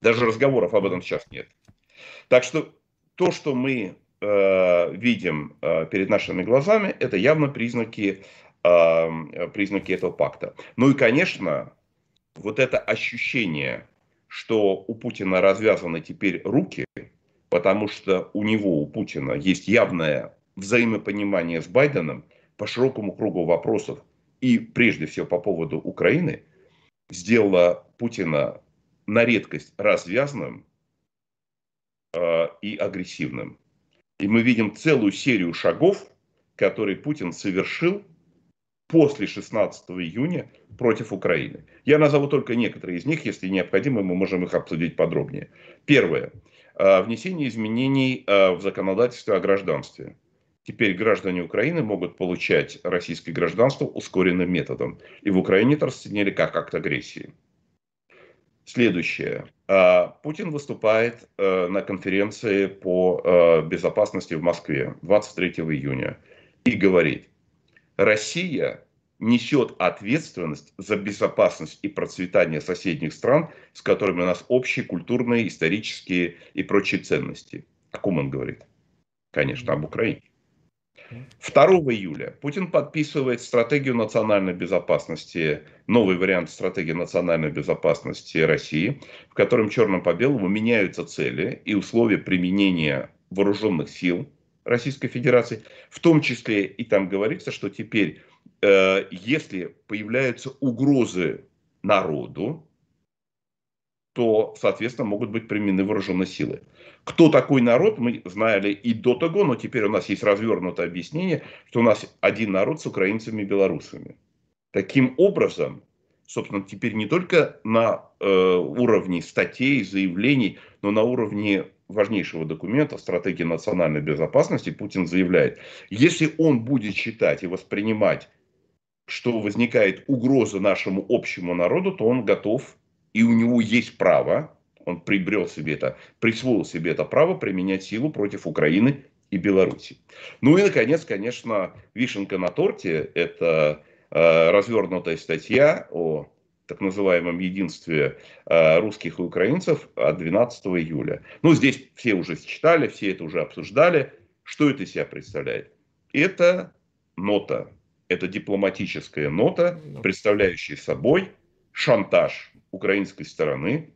Даже разговоров об этом сейчас нет. Так что то, что мы э, видим э, перед нашими глазами, это явно признаки, э, признаки этого пакта. Ну и, конечно, вот это ощущение, что у Путина развязаны теперь руки, потому что у него, у Путина, есть явное взаимопонимание с Байденом по широкому кругу вопросов, и прежде всего по поводу Украины, сделала Путина на редкость развязным э, и агрессивным. И мы видим целую серию шагов, которые Путин совершил после 16 июня против Украины. Я назову только некоторые из них, если необходимо, мы можем их обсудить подробнее. Первое. Э, внесение изменений э, в законодательство о гражданстве. Теперь граждане Украины могут получать российское гражданство ускоренным методом. И в Украине это расценили как акт агрессии. Следующее. А, Путин выступает на конференции по безопасности в Москве 23 июня и говорит, Россия несет ответственность за безопасность и процветание соседних стран, с которыми у нас общие культурные, исторические и прочие ценности. О ком он говорит? Конечно, об Украине. 2 июля Путин подписывает стратегию национальной безопасности, новый вариант стратегии национальной безопасности России, в котором черным по белому меняются цели и условия применения вооруженных сил Российской Федерации. В том числе и там говорится, что теперь, э, если появляются угрозы народу, то, соответственно, могут быть применены вооруженные силы. Кто такой народ, мы знали и до того, но теперь у нас есть развернутое объяснение, что у нас один народ с украинцами и белорусами. Таким образом, собственно, теперь не только на э, уровне статей, заявлений, но на уровне важнейшего документа стратегии национальной безопасности Путин заявляет, если он будет считать и воспринимать, что возникает угроза нашему общему народу, то он готов и у него есть право, он приобрел себе это, присвоил себе это право применять силу против Украины и Беларуси. Ну и, наконец, конечно, вишенка на торте – это э, развернутая статья о так называемом единстве э, русских и украинцев от 12 июля. Ну, здесь все уже читали, все это уже обсуждали. Что это из себя представляет? Это нота, это дипломатическая нота, представляющая собой шантаж украинской стороны,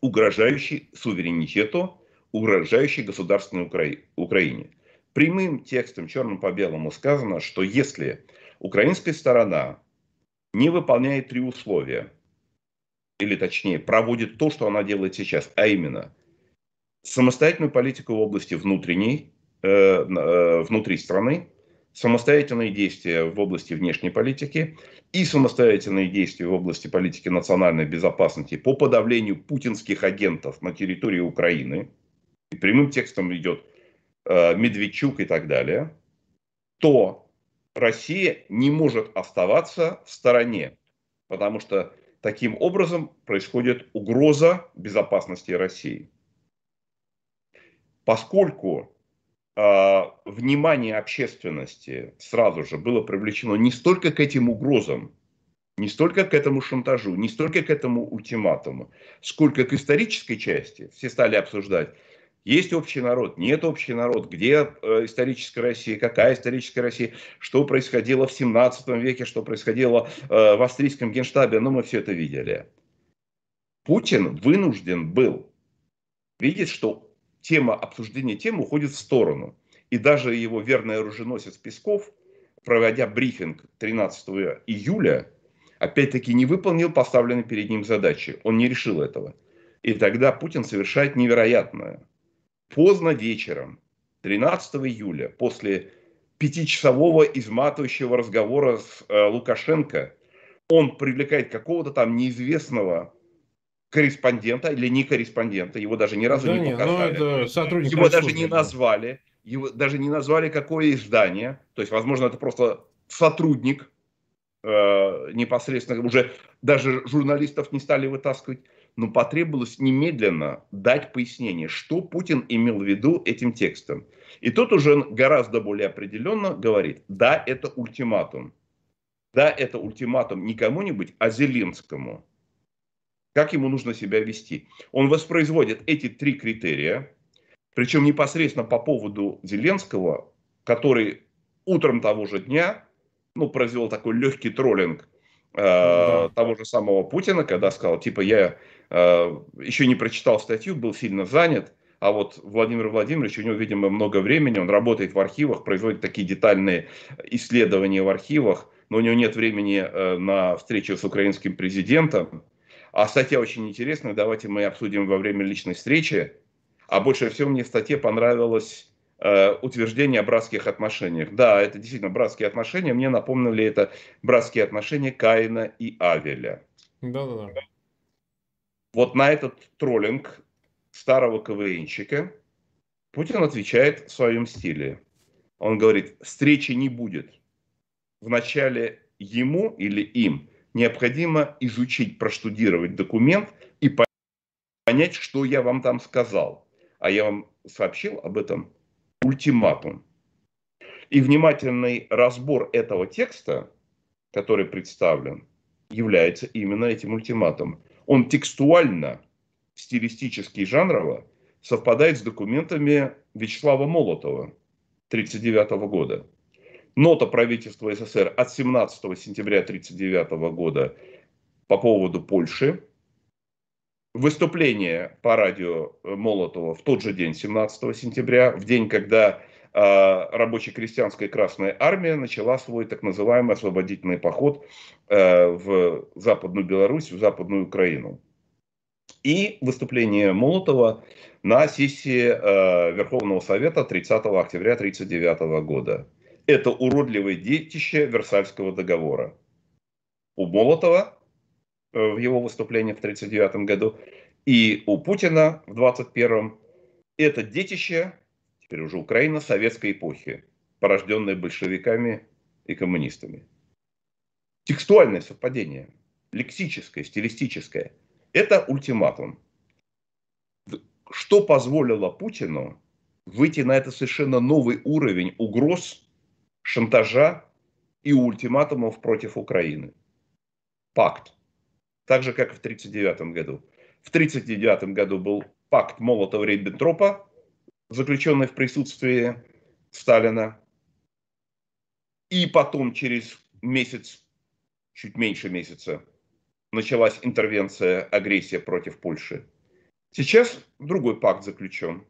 угрожающий суверенитету, угрожающий государственной Укра... Украине. Прямым текстом, черным по белому сказано, что если украинская сторона не выполняет три условия, или точнее проводит то, что она делает сейчас, а именно самостоятельную политику в области внутренней, э, э, внутри страны, самостоятельные действия в области внешней политики и самостоятельные действия в области политики национальной безопасности по подавлению путинских агентов на территории Украины, и прямым текстом идет э, Медведчук и так далее, то Россия не может оставаться в стороне, потому что таким образом происходит угроза безопасности России. Поскольку а, внимание общественности сразу же было привлечено не столько к этим угрозам, не столько к этому шантажу, не столько к этому ультиматуму, сколько к исторической части. Все стали обсуждать, есть общий народ, нет общий народ, где э, историческая Россия, какая историческая Россия, что происходило в 17 веке, что происходило э, в австрийском генштабе, ну мы все это видели. Путин вынужден был видеть, что тема обсуждения темы уходит в сторону. И даже его верный оруженосец Песков, проводя брифинг 13 июля, опять-таки не выполнил поставленные перед ним задачи. Он не решил этого. И тогда Путин совершает невероятное. Поздно вечером, 13 июля, после пятичасового изматывающего разговора с э, Лукашенко, он привлекает какого-то там неизвестного корреспондента или не корреспондента, его даже ни разу да не нет, ну, показали. Это сотрудник его даже не назвали, его даже не назвали какое издание, то есть, возможно, это просто сотрудник э, непосредственно, уже даже журналистов не стали вытаскивать, но потребовалось немедленно дать пояснение, что Путин имел в виду этим текстом. И тут уже гораздо более определенно говорит, да, это ультиматум. Да, это ультиматум не кому-нибудь, а Зеленскому. Как ему нужно себя вести? Он воспроизводит эти три критерия, причем непосредственно по поводу Зеленского, который утром того же дня ну, произвел такой легкий троллинг э, да. того же самого Путина, когда сказал, типа, я еще не прочитал статью, был сильно занят, а вот Владимир Владимирович, у него, видимо, много времени, он работает в архивах, производит такие детальные исследования в архивах, но у него нет времени э, на встречу с украинским президентом. А статья очень интересная, давайте мы обсудим во время личной встречи. А больше всего мне в статье понравилось э, утверждение о братских отношениях. Да, это действительно братские отношения. Мне напомнили это братские отношения Каина и Авеля. Да-да-да. Вот на этот троллинг старого КВНщика Путин отвечает в своем стиле. Он говорит, встречи не будет вначале ему или им необходимо изучить, проштудировать документ и понять, что я вам там сказал. А я вам сообщил об этом ультиматум. И внимательный разбор этого текста, который представлен, является именно этим ультиматумом. Он текстуально, стилистически и жанрово совпадает с документами Вячеслава Молотова 1939 года. Нота правительства СССР от 17 сентября 1939 года по поводу Польши, выступление по радио Молотова в тот же день, 17 сентября, в день, когда рабоче-крестьянская Красная Армия начала свой так называемый освободительный поход э, в Западную Беларусь, в Западную Украину. И выступление Молотова на сессии э, Верховного Совета 30 октября 1939 года это уродливое детище Версальского договора. У Молотова э, в его выступлении в 1939 году и у Путина в 1921 это детище, теперь уже Украина, советской эпохи, порожденное большевиками и коммунистами. Текстуальное совпадение, лексическое, стилистическое. Это ультиматум. Что позволило Путину выйти на это совершенно новый уровень угроз шантажа и ультиматумов против Украины. Пакт. Так же, как и в 1939 году. В 1939 году был пакт Молотова-Риббентропа, заключенный в присутствии Сталина. И потом, через месяц, чуть меньше месяца, началась интервенция, агрессия против Польши. Сейчас другой пакт заключен.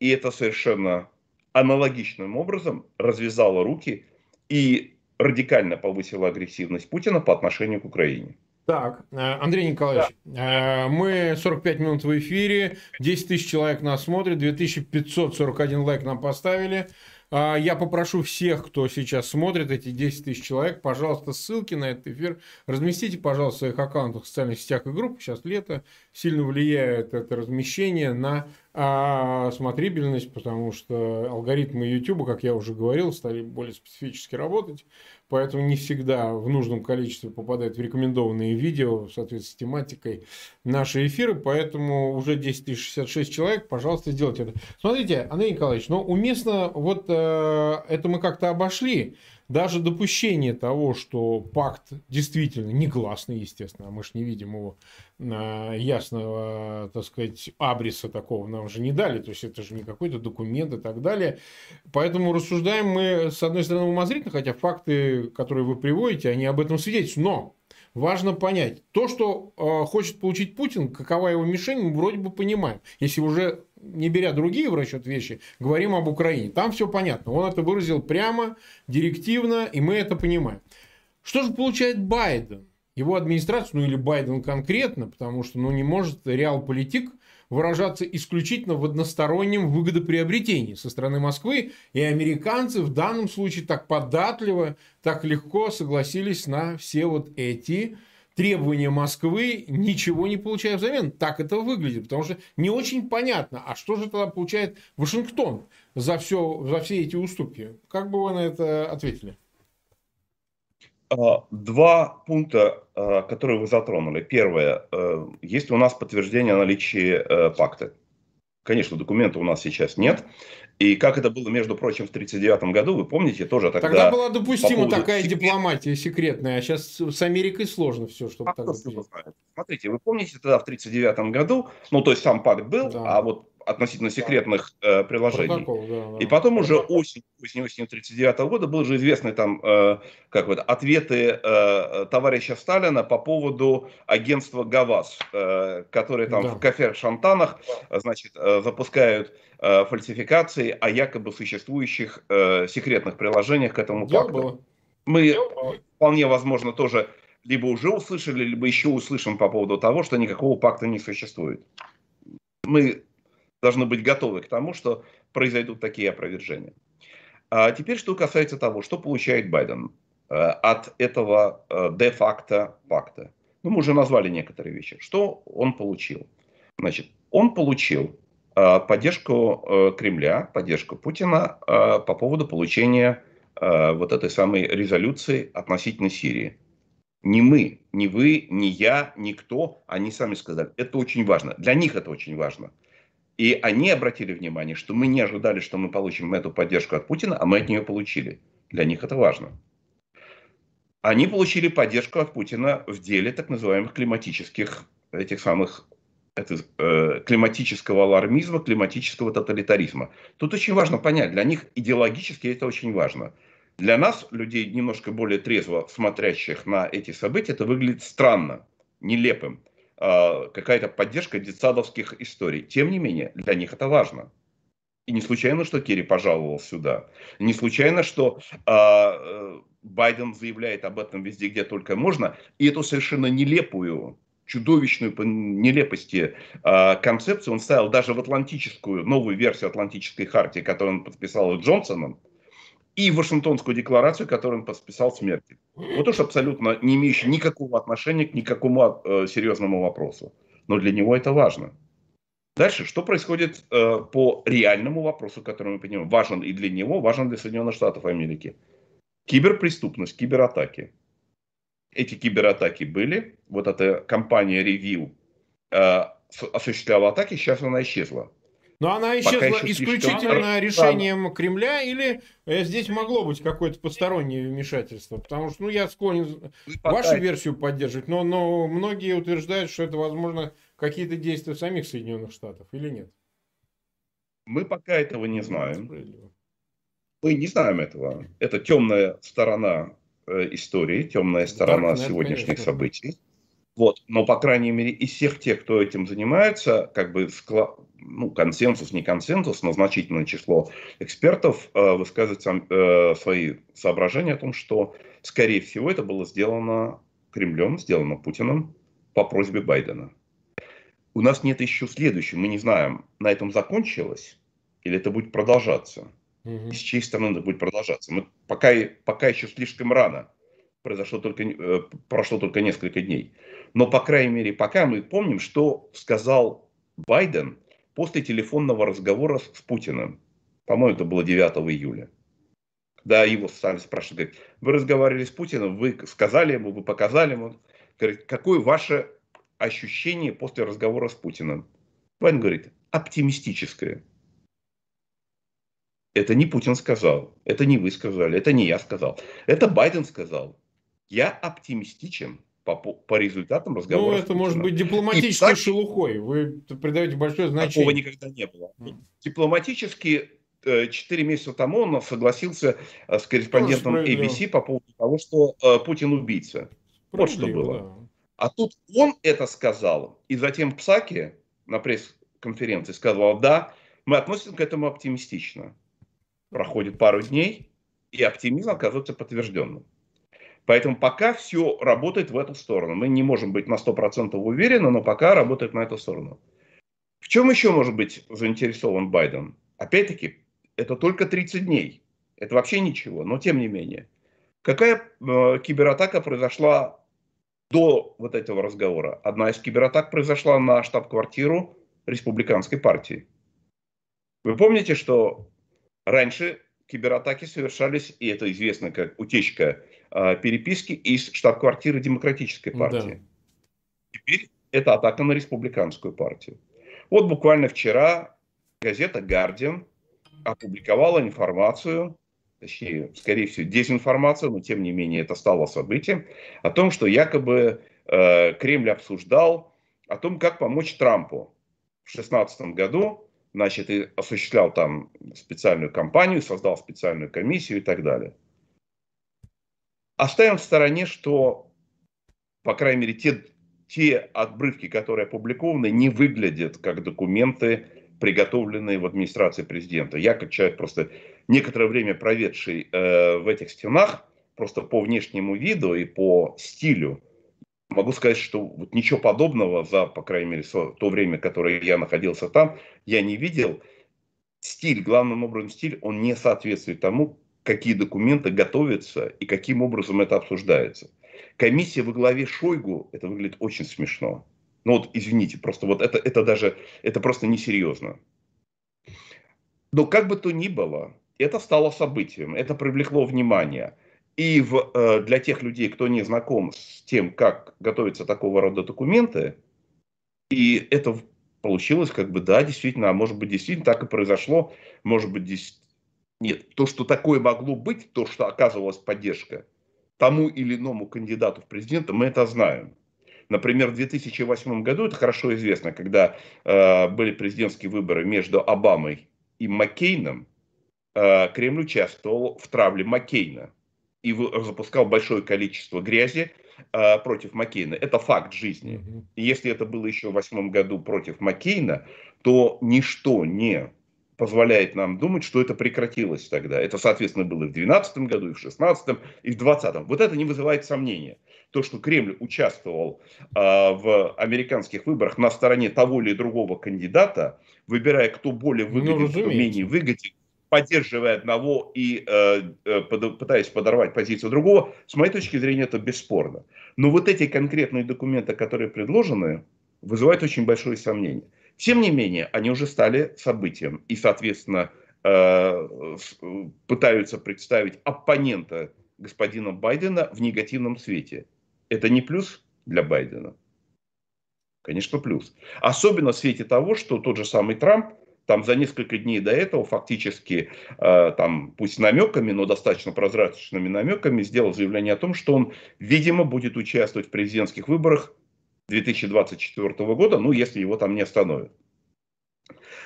И это совершенно аналогичным образом развязала руки и радикально повысила агрессивность Путина по отношению к Украине. Так, э, Андрей Николаевич, да. Э, мы 45 минут в эфире, 10 тысяч человек нас смотрит, 2541 лайк нам поставили. А, я попрошу всех, кто сейчас смотрит, эти 10 тысяч человек, пожалуйста, ссылки на этот эфир разместите, пожалуйста, в своих аккаунтах в социальных сетях и группах. Сейчас лето, сильно влияет это размещение на а, смотрибельность, потому что алгоритмы YouTube, как я уже говорил, стали более специфически работать поэтому не всегда в нужном количестве попадают в рекомендованные видео в соответствии с тематикой наши эфиры, поэтому уже 10 66 человек, пожалуйста, сделайте это. Смотрите, Андрей Николаевич, но уместно, вот э, это мы как-то обошли, даже допущение того, что пакт действительно негласный, естественно, а мы же не видим его э, ясного, так сказать, абриса такого нам же не дали, то есть это же не какой-то документ и так далее. Поэтому рассуждаем мы, с одной стороны, умозрительно, хотя факты, которые вы приводите, они об этом свидетельствуют. Но важно понять, то, что э, хочет получить Путин, какова его мишень, мы вроде бы понимаем. Если уже не беря другие в расчет вещи, говорим об Украине. Там все понятно. Он это выразил прямо, директивно, и мы это понимаем. Что же получает Байден? Его администрация, ну или Байден конкретно, потому что ну, не может реал-политик выражаться исключительно в одностороннем выгодоприобретении со стороны Москвы, и американцы в данном случае так податливо, так легко согласились на все вот эти требования Москвы, ничего не получая взамен. Так это выглядит, потому что не очень понятно, а что же тогда получает Вашингтон за, все, за все эти уступки? Как бы вы на это ответили? А, два пункта, а, которые вы затронули. Первое. Э, есть у нас подтверждение наличия э, пакта. Конечно, документа у нас сейчас нет. И как это было, между прочим, в 1939 году, вы помните, тоже тогда... Тогда была допустима поводу... такая дипломатия секретная, а сейчас с Америкой сложно все, чтобы а так. Смотрите, вы помните, тогда в 1939 году, ну, то есть сам пакт был, да. а вот относительно секретных э, приложений. Протокол, да, да. И потом уже осень, осень, осень 39 года был уже известный там, э, как вот, ответы э, товарища Сталина по поводу агентства ГАВАЗ, э, которые там да. в кафе-шантанах, значит, э, запускают э, фальсификации о якобы существующих э, секретных приложениях к этому Дело пакту. Было. Мы вполне возможно тоже либо уже услышали, либо еще услышим по поводу того, что никакого пакта не существует. Мы должны быть готовы к тому, что произойдут такие опровержения. А теперь, что касается того, что получает Байден э, от этого э, де-факто пакта. Ну, мы уже назвали некоторые вещи. Что он получил? Значит, он получил э, поддержку Кремля, поддержку Путина по поводу получения вот этой самой резолюции относительно Сирии. Не мы, не вы, не я, никто, они сами сказали. Это очень важно. Для них это очень важно. И они обратили внимание, что мы не ожидали, что мы получим эту поддержку от Путина, а мы от нее получили. Для них это важно. Они получили поддержку от Путина в деле так называемых климатических, этих самых это, э, климатического алармизма, климатического тоталитаризма. Тут очень важно понять, для них идеологически это очень важно. Для нас, людей немножко более трезво смотрящих на эти события, это выглядит странно, нелепым. А, какая-то поддержка детсадовских историй. Тем не менее, для них это важно. И не случайно, что Керри пожаловал сюда. Не случайно, что э, Байден заявляет об этом везде, где только можно. И эту совершенно нелепую, чудовищную по нелепости э, концепцию он ставил даже в атлантическую, новую версию Атлантической хартии, которую он подписал Джонсоном и Вашингтонскую декларацию, которую он подписал с Меркель. Вот уж абсолютно не имеющий никакого отношения к никакому э, серьезному вопросу. Но для него это важно. Дальше, что происходит э, по реальному вопросу, который мы понимаем, важен и для него, важен для Соединенных Штатов Америки. Киберпреступность, кибератаки. Эти кибератаки были, вот эта компания Review э, осуществляла атаки, сейчас она исчезла. Но она исчезла исключительно решением Кремля или э, здесь могло быть какое-то постороннее вмешательство? Потому что, ну, я склонен вашу версию поддерживать, но, но многие утверждают, что это, возможно, какие-то действия самих Соединенных Штатов или нет? Мы пока этого не знаем. Мы не знаем этого. Это темная сторона э, истории, темная сторона Darknet, сегодняшних конечно. событий. Вот. Но, по крайней мере, из всех тех, кто этим занимается, как бы скла ну, консенсус, не консенсус, но значительное число экспертов э, высказывает сам, э, свои соображения о том, что, скорее всего, это было сделано Кремлем, сделано Путиным по просьбе Байдена. У нас нет еще следующего, мы не знаем, на этом закончилось или это будет продолжаться. Угу. И с чьей стороны это будет продолжаться. Мы пока, пока еще слишком рано. Произошло только, э, прошло только несколько дней. Но, по крайней мере, пока мы помним, что сказал Байден после телефонного разговора с Путиным. По-моему, это было 9 июля. Когда его стали спрашивать, говорит, вы разговаривали с Путиным, вы сказали ему, вы показали ему. Говорит, какое ваше ощущение после разговора с Путиным? Байден говорит, оптимистическое. Это не Путин сказал, это не вы сказали, это не я сказал. Это Байден сказал. Я оптимистичен по, по результатам разговора. Ну, это может быть дипломатической и, шелухой. Вы придаете большое значение. Такого никогда не было. Mm. Дипломатически 4 э, месяца тому он согласился э, с корреспондентом ABC по поводу того, что э, Путин убийца. Вот что было. Да. А тут он это сказал, и затем Псаки на пресс-конференции сказал, да, мы относимся к этому оптимистично. Проходит пару дней, и оптимизм оказывается подтвержденным. Поэтому пока все работает в эту сторону. Мы не можем быть на 100% уверены, но пока работает на эту сторону. В чем еще может быть заинтересован Байден? Опять-таки, это только 30 дней. Это вообще ничего, но тем не менее. Какая э, кибератака произошла до вот этого разговора? Одна из кибератак произошла на штаб-квартиру республиканской партии. Вы помните, что раньше кибератаки совершались, и это известно как утечка переписки из штаб-квартиры Демократической партии. Да. Теперь это атака на республиканскую партию. Вот буквально вчера газета «Гардиан» опубликовала информацию, точнее, скорее всего, дезинформацию, но тем не менее это стало событием, о том, что якобы э, Кремль обсуждал о том, как помочь Трампу. В 2016 году, значит, и осуществлял там специальную кампанию, создал специальную комиссию и так далее. Оставим в стороне, что, по крайней мере, те, те отбрывки, которые опубликованы, не выглядят как документы приготовленные в администрации президента. Я, как человек, просто некоторое время проведший э, в этих стенах, просто по внешнему виду и по стилю, могу сказать, что вот ничего подобного за, по крайней мере, то время, которое я находился там, я не видел. Стиль, главным образом стиль, он не соответствует тому, какие документы готовятся и каким образом это обсуждается. Комиссия во главе Шойгу, это выглядит очень смешно. Ну вот, извините, просто вот это, это даже, это просто несерьезно. Но как бы то ни было, это стало событием, это привлекло внимание. И в, э, для тех людей, кто не знаком с тем, как готовятся такого рода документы, и это получилось как бы, да, действительно, а может быть, действительно так и произошло, может быть, нет. То, что такое могло быть, то, что оказывалась поддержка тому или иному кандидату в президенты, мы это знаем. Например, в 2008 году, это хорошо известно, когда э, были президентские выборы между Обамой и Маккейном, э, Кремль участвовал в травле Маккейна и запускал большое количество грязи э, против Маккейна. Это факт жизни. И если это было еще в 2008 году против Маккейна, то ничто не позволяет нам думать, что это прекратилось тогда. Это, соответственно, было и в 2012 году, и в 2016, и в 2020. Вот это не вызывает сомнения то, что Кремль участвовал э, в американских выборах на стороне того или другого кандидата, выбирая, кто более ну, выгоден, ну, кто менее выгоден, поддерживая одного и э, э, под, пытаясь подорвать позицию другого, с моей точки зрения, это бесспорно. Но вот эти конкретные документы, которые предложены, вызывают очень большое сомнение. Тем не менее, они уже стали событием и, соответственно, э, пытаются представить оппонента господина Байдена в негативном свете. Это не плюс для Байдена? Конечно, плюс. Особенно в свете того, что тот же самый Трамп там за несколько дней до этого фактически, э, там, пусть намеками, но достаточно прозрачными намеками, сделал заявление о том, что он, видимо, будет участвовать в президентских выборах 2024 года, ну, если его там не остановят.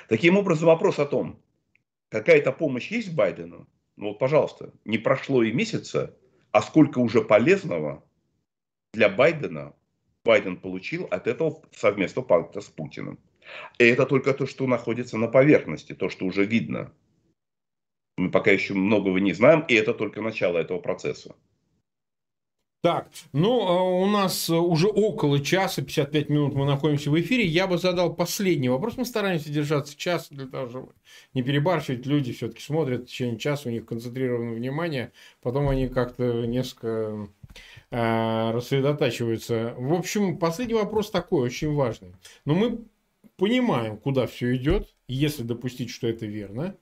Таким образом, вопрос о том, какая-то помощь есть Байдену, ну вот, пожалуйста, не прошло и месяца, а сколько уже полезного для Байдена Байден получил от этого совместного пакта с Путиным. И это только то, что находится на поверхности, то, что уже видно. Мы пока еще многого не знаем, и это только начало этого процесса. Так, ну, а у нас уже около часа, 55 минут мы находимся в эфире. Я бы задал последний вопрос. Мы стараемся держаться час для того, чтобы не перебарщивать. Люди все-таки смотрят в течение часа, у них концентрированное внимание. Потом они как-то несколько э, рассредотачиваются. В общем, последний вопрос такой, очень важный. Но мы понимаем, куда все идет, если допустить, что это верно.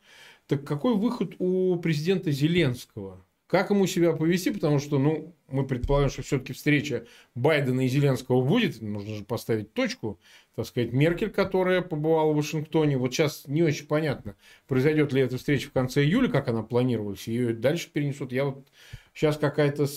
Так какой выход у президента Зеленского? Как ему себя повести? Потому что, ну, мы предполагаем, что все-таки встреча Байдена и Зеленского будет. Нужно же поставить точку. Так сказать, Меркель, которая побывала в Вашингтоне. Вот сейчас не очень понятно, произойдет ли эта встреча в конце июля, как она планировалась. Ее дальше перенесут. Я вот сейчас какая-то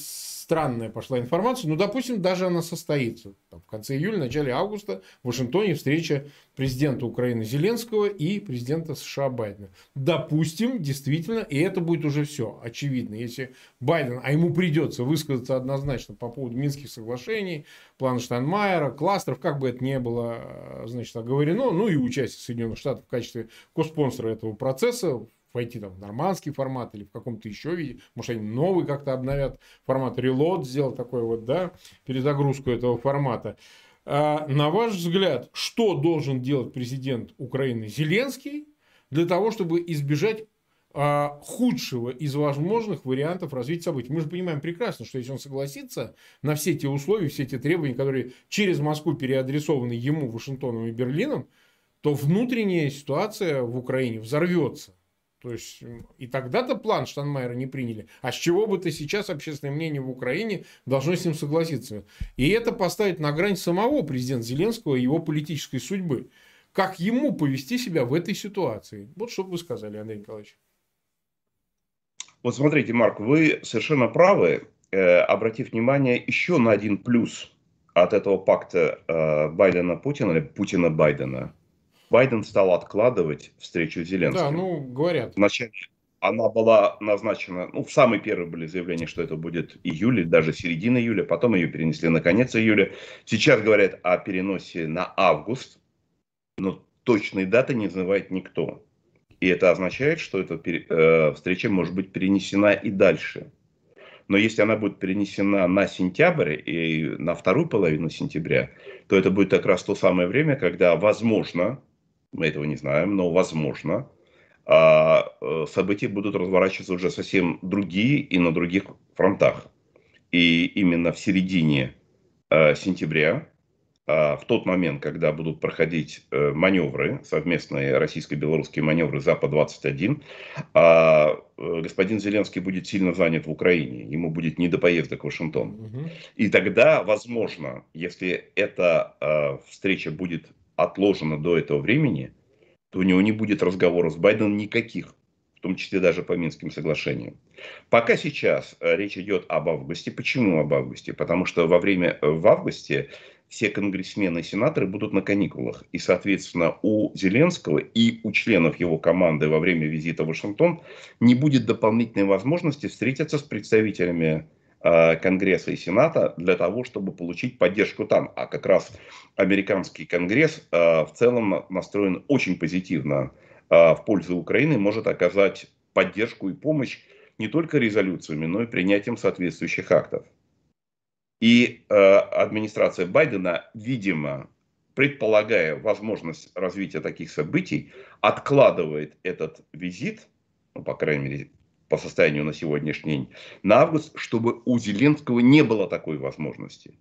странная пошла информация. Ну, допустим, даже она состоится. Там, в конце июля, начале августа в Вашингтоне встреча президента Украины Зеленского и президента США Байдена. Допустим, действительно, и это будет уже все очевидно. Если Байден, а ему придется высказаться однозначно по поводу Минских соглашений, плана Штайнмайера, кластеров, как бы это ни было, значит, оговорено, ну и участие Соединенных Штатов в качестве коспонсора этого процесса, войти там в нормандский формат или в каком-то еще виде. Может, они новый как-то обновят формат, релот сделал такой вот, да, перезагрузку этого формата. А, на ваш взгляд, что должен делать президент Украины Зеленский для того, чтобы избежать а, худшего из возможных вариантов развития событий. Мы же понимаем прекрасно, что если он согласится на все те условия, все те требования, которые через Москву переадресованы ему, Вашингтоном и Берлином, то внутренняя ситуация в Украине взорвется. То есть, и тогда-то план Штанмайера не приняли. А с чего бы то сейчас общественное мнение в Украине должно с ним согласиться? И это поставит на грань самого президента Зеленского и его политической судьбы. Как ему повести себя в этой ситуации? Вот что бы вы сказали, Андрей Николаевич. Вот смотрите, Марк, вы совершенно правы, э, обратив внимание еще на один плюс от этого пакта э, Байдена-Путина или Путина-Байдена. Байден стал откладывать встречу с Зеленским. Да, ну, говорят. Вначале она была назначена, ну, в самые первые были заявления, что это будет июль, даже середина июля, потом ее перенесли на конец июля. Сейчас говорят о переносе на август, но точной даты не называет никто. И это означает, что эта э, встреча может быть перенесена и дальше. Но если она будет перенесена на сентябрь и на вторую половину сентября, то это будет как раз то самое время, когда, возможно, мы этого не знаем, но возможно, а, э, события будут разворачиваться уже совсем другие и на других фронтах. И именно в середине э, сентября а, в тот момент, когда будут проходить э, маневры, совместные российско-белорусские маневры Запад-21, а, господин Зеленский будет сильно занят в Украине, ему будет не до поездок в Вашингтон. И тогда, возможно, если эта встреча будет отложена до этого времени, то у него не будет разговоров с Байденом никаких, в том числе даже по Минским соглашениям. Пока сейчас э, речь идет об августе. Почему об августе? Потому что во время, в августе все конгрессмены и сенаторы будут на каникулах. И, соответственно, у Зеленского и у членов его команды во время визита в Вашингтон не будет дополнительной возможности встретиться с представителями э, Конгресса и Сената для того, чтобы получить поддержку там. А как раз американский Конгресс э, в целом настроен очень позитивно э, в пользу Украины, может оказать поддержку и помощь не только резолюциями, но и принятием соответствующих актов. И э, администрация Байдена, видимо, предполагая возможность развития таких событий, откладывает этот визит, ну, по крайней мере, по состоянию на сегодняшний день, на август, чтобы у Зеленского не было такой возможности.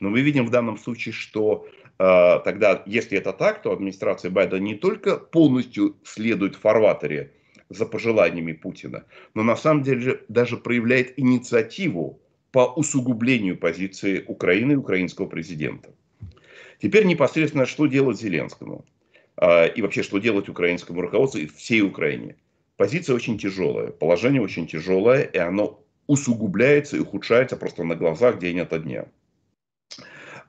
Но мы видим в данном случае, что э, тогда, если это так, то администрация Байдена не только полностью следует фарватере за пожеланиями Путина, но на самом деле даже проявляет инициативу по усугублению позиции Украины и украинского президента. Теперь непосредственно, что делать Зеленскому? А, и вообще, что делать украинскому руководству и всей Украине? Позиция очень тяжелая, положение очень тяжелое, и оно усугубляется и ухудшается просто на глазах день ото дня.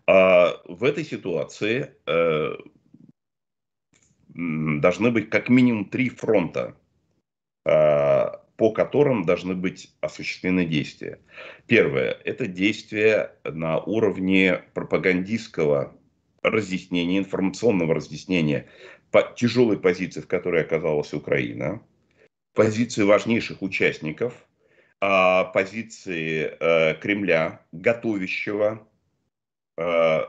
А в этой ситуации э, должны быть как минимум три фронта а, по которым должны быть осуществлены действия. Первое – это действия на уровне пропагандистского разъяснения, информационного разъяснения по тяжелой позиции, в которой оказалась Украина, позиции важнейших участников, а, позиции э, Кремля, готовящего, э,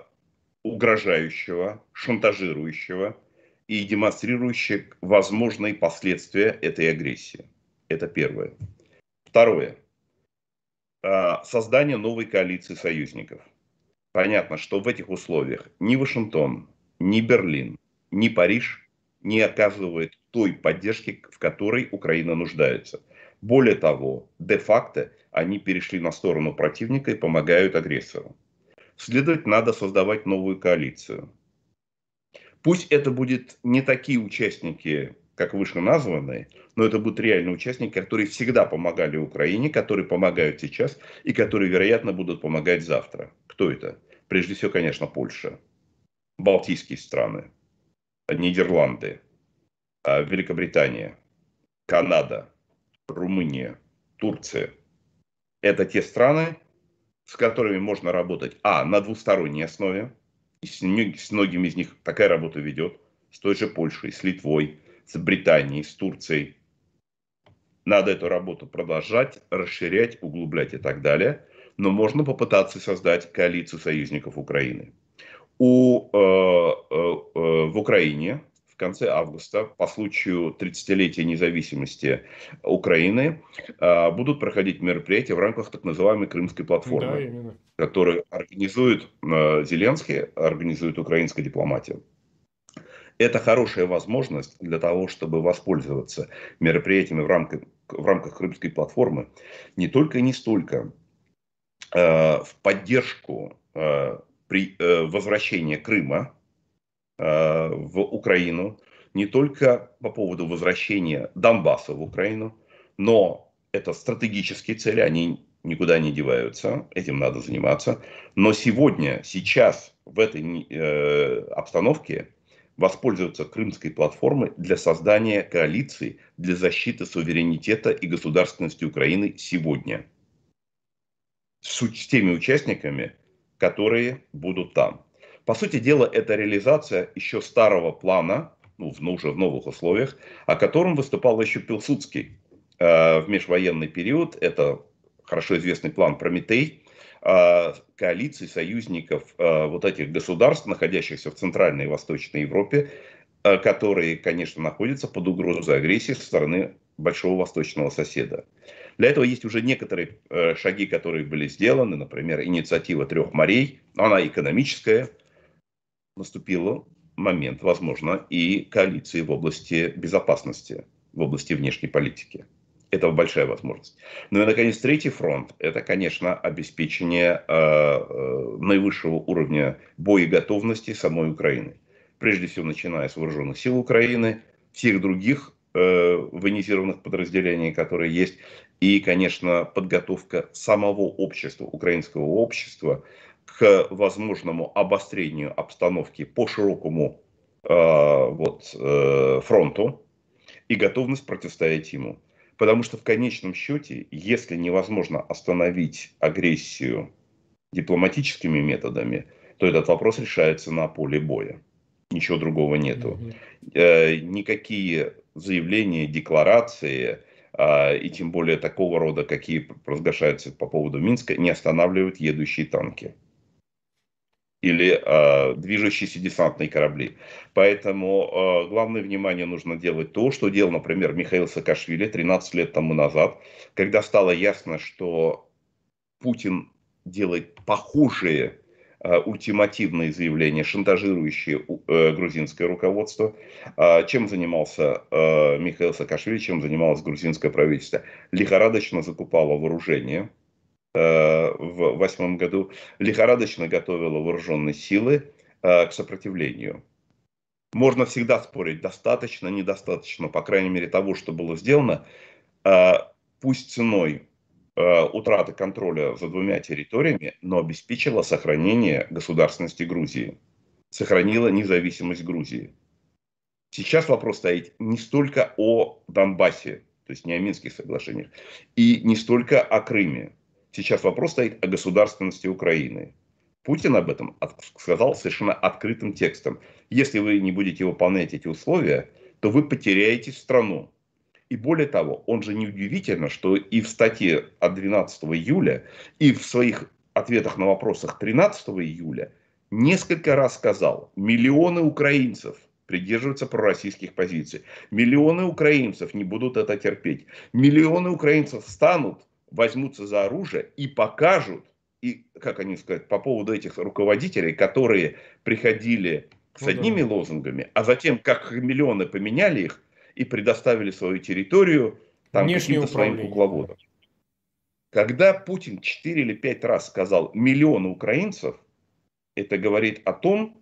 угрожающего, шантажирующего и демонстрирующего возможные последствия этой агрессии. Это первое. Второе. А, создание новой коалиции союзников. Понятно, что в этих условиях ни Вашингтон, ни Берлин, ни Париж не оказывают той поддержки, в которой Украина нуждается. Более того, де-факто они перешли на сторону противника и помогают агрессору. Следовательно, надо создавать новую коалицию. Пусть это будут не такие участники как вышеназванные, но это будут реальные участники, которые всегда помогали Украине, которые помогают сейчас и которые, вероятно, будут помогать завтра. Кто это? Прежде всего, конечно, Польша, Балтийские страны, Нидерланды, Великобритания, Канада, Румыния, Турция. Это те страны, с которыми можно работать, а, на двусторонней основе, и с многими из них такая работа ведет, с той же Польшей, с Литвой, с Британией, с Турцией. Надо эту работу продолжать, расширять, углублять и так далее. Но можно попытаться создать коалицию союзников Украины. У, э, э, э, в Украине в конце августа по случаю 30-летия независимости Украины э, будут проходить мероприятия в рамках так называемой Крымской платформы, да, которую организует э, Зеленский, организует украинская дипломатия. Это хорошая возможность для того, чтобы воспользоваться мероприятиями в рамках, в рамках Крымской платформы не только и не столько э, в поддержку э, при э, возвращении Крыма в Украину, не только по поводу возвращения Донбасса в Украину, но это стратегические цели, они никуда не деваются, этим надо заниматься. Но сегодня, сейчас, в этой э, обстановке воспользоваться крымской платформой для создания коалиции для защиты суверенитета и государственности Украины сегодня. С теми участниками, которые будут там. По сути дела, это реализация еще старого плана, ну, в, ну, уже в новых условиях, о котором выступал еще Пилсудский э, в межвоенный период. Это хорошо известный план Прометей, Э, коалиций, союзников э, вот этих государств, находящихся в Центральной и Восточной Европе, э, которые, конечно, находятся под угрозой агрессии со стороны большого восточного соседа. Для этого есть уже некоторые шаги, которые были сделаны, например, инициатива трех морей, она экономическая, наступил момент, возможно, и коалиции в области безопасности, в области внешней политики. Это большая возможность. Ну и, наконец, третий фронт – это, конечно, обеспечение э, э, наивысшего уровня боеготовности самой Украины. Прежде всего, начиная с вооруженных сил Украины, всех других э, военизированных подразделений, которые есть, и, конечно, подготовка самого общества, украинского общества к возможному обострению обстановки по широкому э, вот, э, фронту и готовность противостоять ему. Потому что в конечном счете, если невозможно остановить агрессию дипломатическими методами, то этот вопрос решается на поле боя. Ничего другого нету. Mm-hmm. никакие заявления, декларации, э, и тем более такого рода, какие провозглашаются по поводу Минска, не останавливают едущие танки или э, движущиеся десантные корабли. Поэтому э, главное внимание нужно делать то, что делал, например, Михаил Саакашвили 13 лет тому назад, когда стало ясно, что Путин делает похожие э, ультимативные заявления, шантажирующие э, грузинское руководство. Чем занимался Михаил Саакашвили, чем занималось грузинское правительство? Лихорадочно закупало вооружение – в восьмом году лихорадочно готовила вооруженные силы э, к сопротивлению. Можно всегда спорить, достаточно, недостаточно, по крайней мере, того, что было сделано, э, пусть ценой утраты контроля за двумя территориями, но обеспечила сохранение государственности Грузии, сохранила независимость Грузии. Сейчас вопрос стоит не столько о Донбассе, то есть не о Минских соглашениях, и не столько о Крыме. Сейчас вопрос стоит о государственности Украины. Путин об этом сказал совершенно открытым текстом. Если вы не будете выполнять эти условия, то вы потеряете страну. И более того, он же неудивительно, что и в статье от 12 июля, и в своих ответах на вопросах 13 июля несколько раз сказал, миллионы украинцев придерживаются пророссийских позиций. Миллионы украинцев не будут это терпеть. Миллионы украинцев станут возьмутся за оружие и покажут, и, как они сказать, по поводу этих руководителей, которые приходили с ну, одними да. лозунгами, а затем, как миллионы поменяли их и предоставили свою территорию там каким-то своим кукловодам. Когда Путин 4 или 5 раз сказал миллионы украинцев, это говорит о том,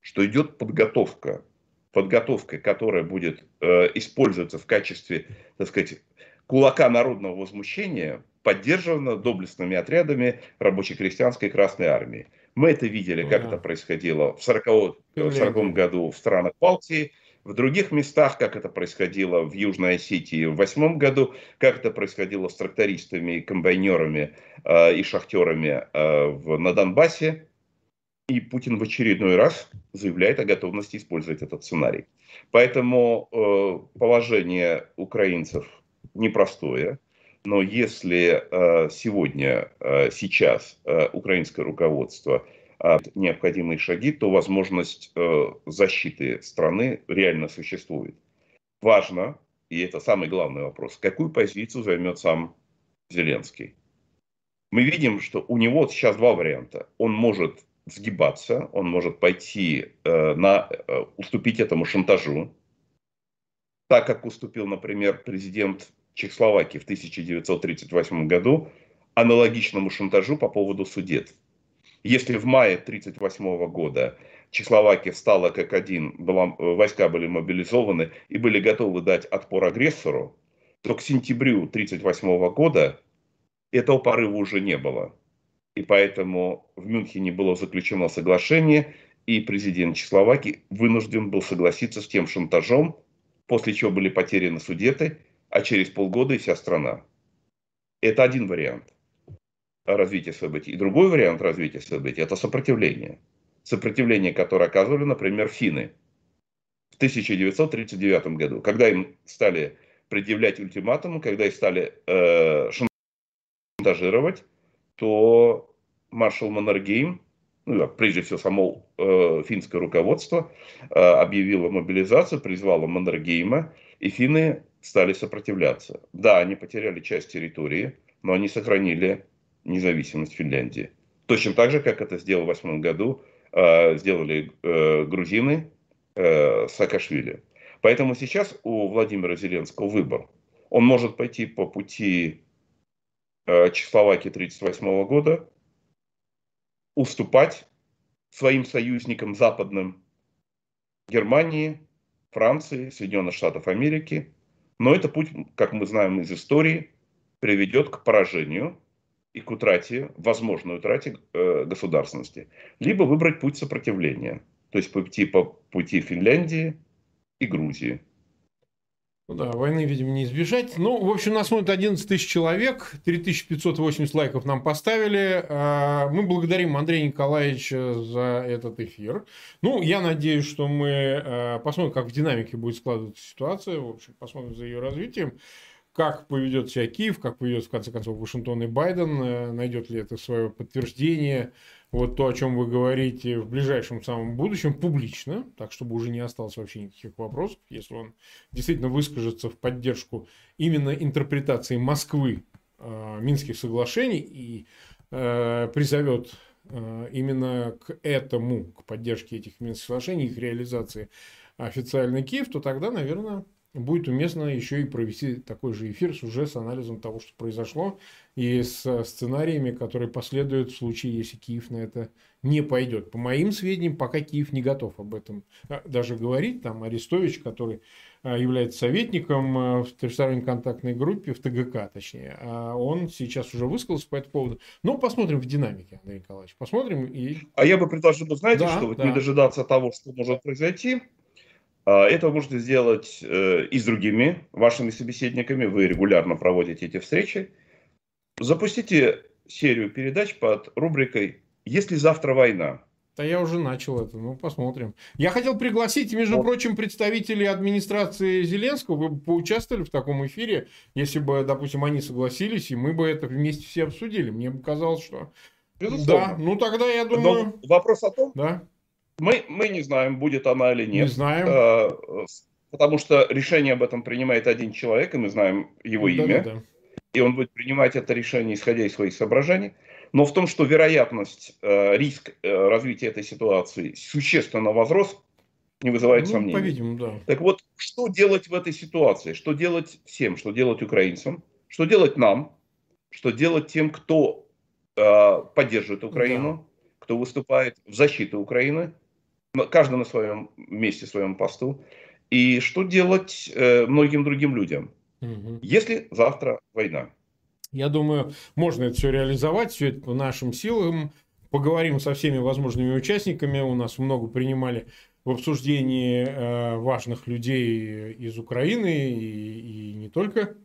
что идет подготовка. Подготовка, которая будет э, использоваться в качестве, так сказать, кулака народного возмущения поддержана доблестными отрядами рабоче-крестьянской Красной Армии. Мы это видели, как ага. это происходило в 1940 году в странах Балтии, в других местах, как это происходило в Южной Осетии в восьмом году, как это происходило с трактористами, комбайнерами э, и шахтерами э, в, на Донбассе. И Путин в очередной раз заявляет о готовности использовать этот сценарий. Поэтому э, положение украинцев непростое. Но если э, сегодня, э, сейчас э, украинское руководство необходимые шаги, то возможность защиты страны реально существует. Важно, и это самый главный вопрос, какую позицию займет сам Зеленский. Мы видим, что у него сейчас два варианта. Он может сгибаться, он может пойти на, уступить этому шантажу, так как уступил, например, президент Чехословакии в 1938 году аналогичному шантажу по поводу судет. Если в мае 1938 года Чехословакия встала как один, была, войска были мобилизованы и были готовы дать отпор агрессору, то к сентябрю 1938 года этого порыва уже не было. И поэтому в Мюнхене было заключено соглашение, и президент Чехословакии вынужден был согласиться с тем шантажом, после чего были потеряны судеты, а через полгода и вся страна. Это один вариант развития событий. И другой вариант развития событий – это сопротивление. Сопротивление, которое оказывали, например, финны в 1939 году, когда им стали предъявлять ультиматум, когда их стали э, шантажировать, то маршал Маннергейм, ну, прежде всего само э, финское руководство, э, объявило мобилизацию, призвало Маннергейма, и финны стали сопротивляться. Да, они потеряли часть территории, но они сохранили независимость Финляндии. Точно так же, как это сделал в 2008 году, э, сделали э, грузины э, Саакашвили. Поэтому сейчас у Владимира Зеленского выбор. Он может пойти по пути Э, Чехословакии 1938 года уступать своим союзникам западным Германии, Франции, Соединенных Штатов Америки. Но это путь, как мы знаем из истории, приведет к поражению и к утрате, возможной утрате э, государственности. Либо выбрать путь сопротивления, то есть пойти по пути Финляндии и Грузии. Ну да, войны, видимо, не избежать. Ну, в общем, нас смотрит 11 тысяч человек, 3580 лайков нам поставили. А, мы благодарим Андрея Николаевича за этот эфир. Ну, я надеюсь, что мы а, посмотрим, как в динамике будет складываться ситуация. В общем, посмотрим за ее развитием. Как поведет себя Киев, как поведет, в конце концов, Вашингтон и Байден, э, найдет ли это свое подтверждение вот то, о чем вы говорите в ближайшем самом будущем, публично, так чтобы уже не осталось вообще никаких вопросов, если он действительно выскажется в поддержку именно интерпретации Москвы э, Минских соглашений и э, призовет э, именно к этому, к поддержке этих Минских соглашений, их реализации официальный Киев, то тогда, наверное, будет уместно еще и провести такой же эфир с уже с анализом того, что произошло, и с сценариями, которые последуют в случае, если Киев на это не пойдет. По моим сведениям, пока Киев не готов об этом а, даже говорить. Там Арестович, который а, является советником а, в трехсторонней контактной группе, в ТГК точнее, он сейчас уже высказался по этому поводу. Но посмотрим в динамике, Андрей Николаевич. Посмотрим. И... А я бы предложил, знаете, да, что вот да. не дожидаться того, что может произойти, а, это вы можете сделать э, и с другими вашими собеседниками. Вы регулярно проводите эти встречи. Запустите серию передач под рубрикой «Если завтра война?». Да я уже начал это, ну посмотрим. Я хотел пригласить, между вот. прочим, представителей администрации Зеленского. Вы бы поучаствовали в таком эфире, если бы, допустим, они согласились, и мы бы это вместе все обсудили. Мне бы казалось, что... Безусловно. Да, ну тогда я думаю... Но вопрос о том, да? Мы, мы не знаем, будет она или нет. Не знаем. Э, потому что решение об этом принимает один человек, и мы знаем его да, имя. Да, да. И он будет принимать это решение, исходя из своих соображений. Но в том, что вероятность, э, риск э, развития этой ситуации существенно возрос, не вызывает ну, сомнений. По-видимому, да. Так вот, что делать в этой ситуации? Что делать всем? Что делать украинцам? Что делать нам? Что делать тем, кто э, поддерживает Украину? Да. Кто выступает в защиту Украины? Каждый на своем месте, своем посту. И что делать э, многим другим людям, угу. если завтра война? Я думаю, можно это все реализовать, все это по нашим силам. Поговорим со всеми возможными участниками. У нас много принимали в обсуждении э, важных людей из Украины и, и не только.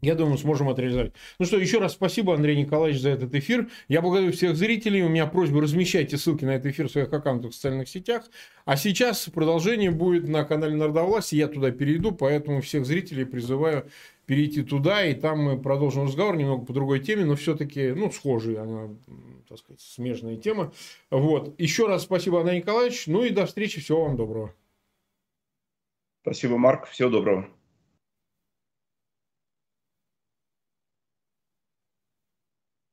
Я думаю, сможем это. Ну что, еще раз спасибо, Андрей Николаевич, за этот эфир. Я благодарю всех зрителей. У меня просьба размещайте ссылки на этот эфир в своих аккаунтах в социальных сетях. А сейчас продолжение будет на канале Народовластия. Я туда перейду, поэтому всех зрителей призываю перейти туда, и там мы продолжим разговор немного по другой теме, но все-таки, ну, схожий, она, так сказать, смежная тема. Вот. Еще раз спасибо, Андрей Николаевич. Ну и до встречи. Всего вам доброго. Спасибо, Марк. Всего доброго.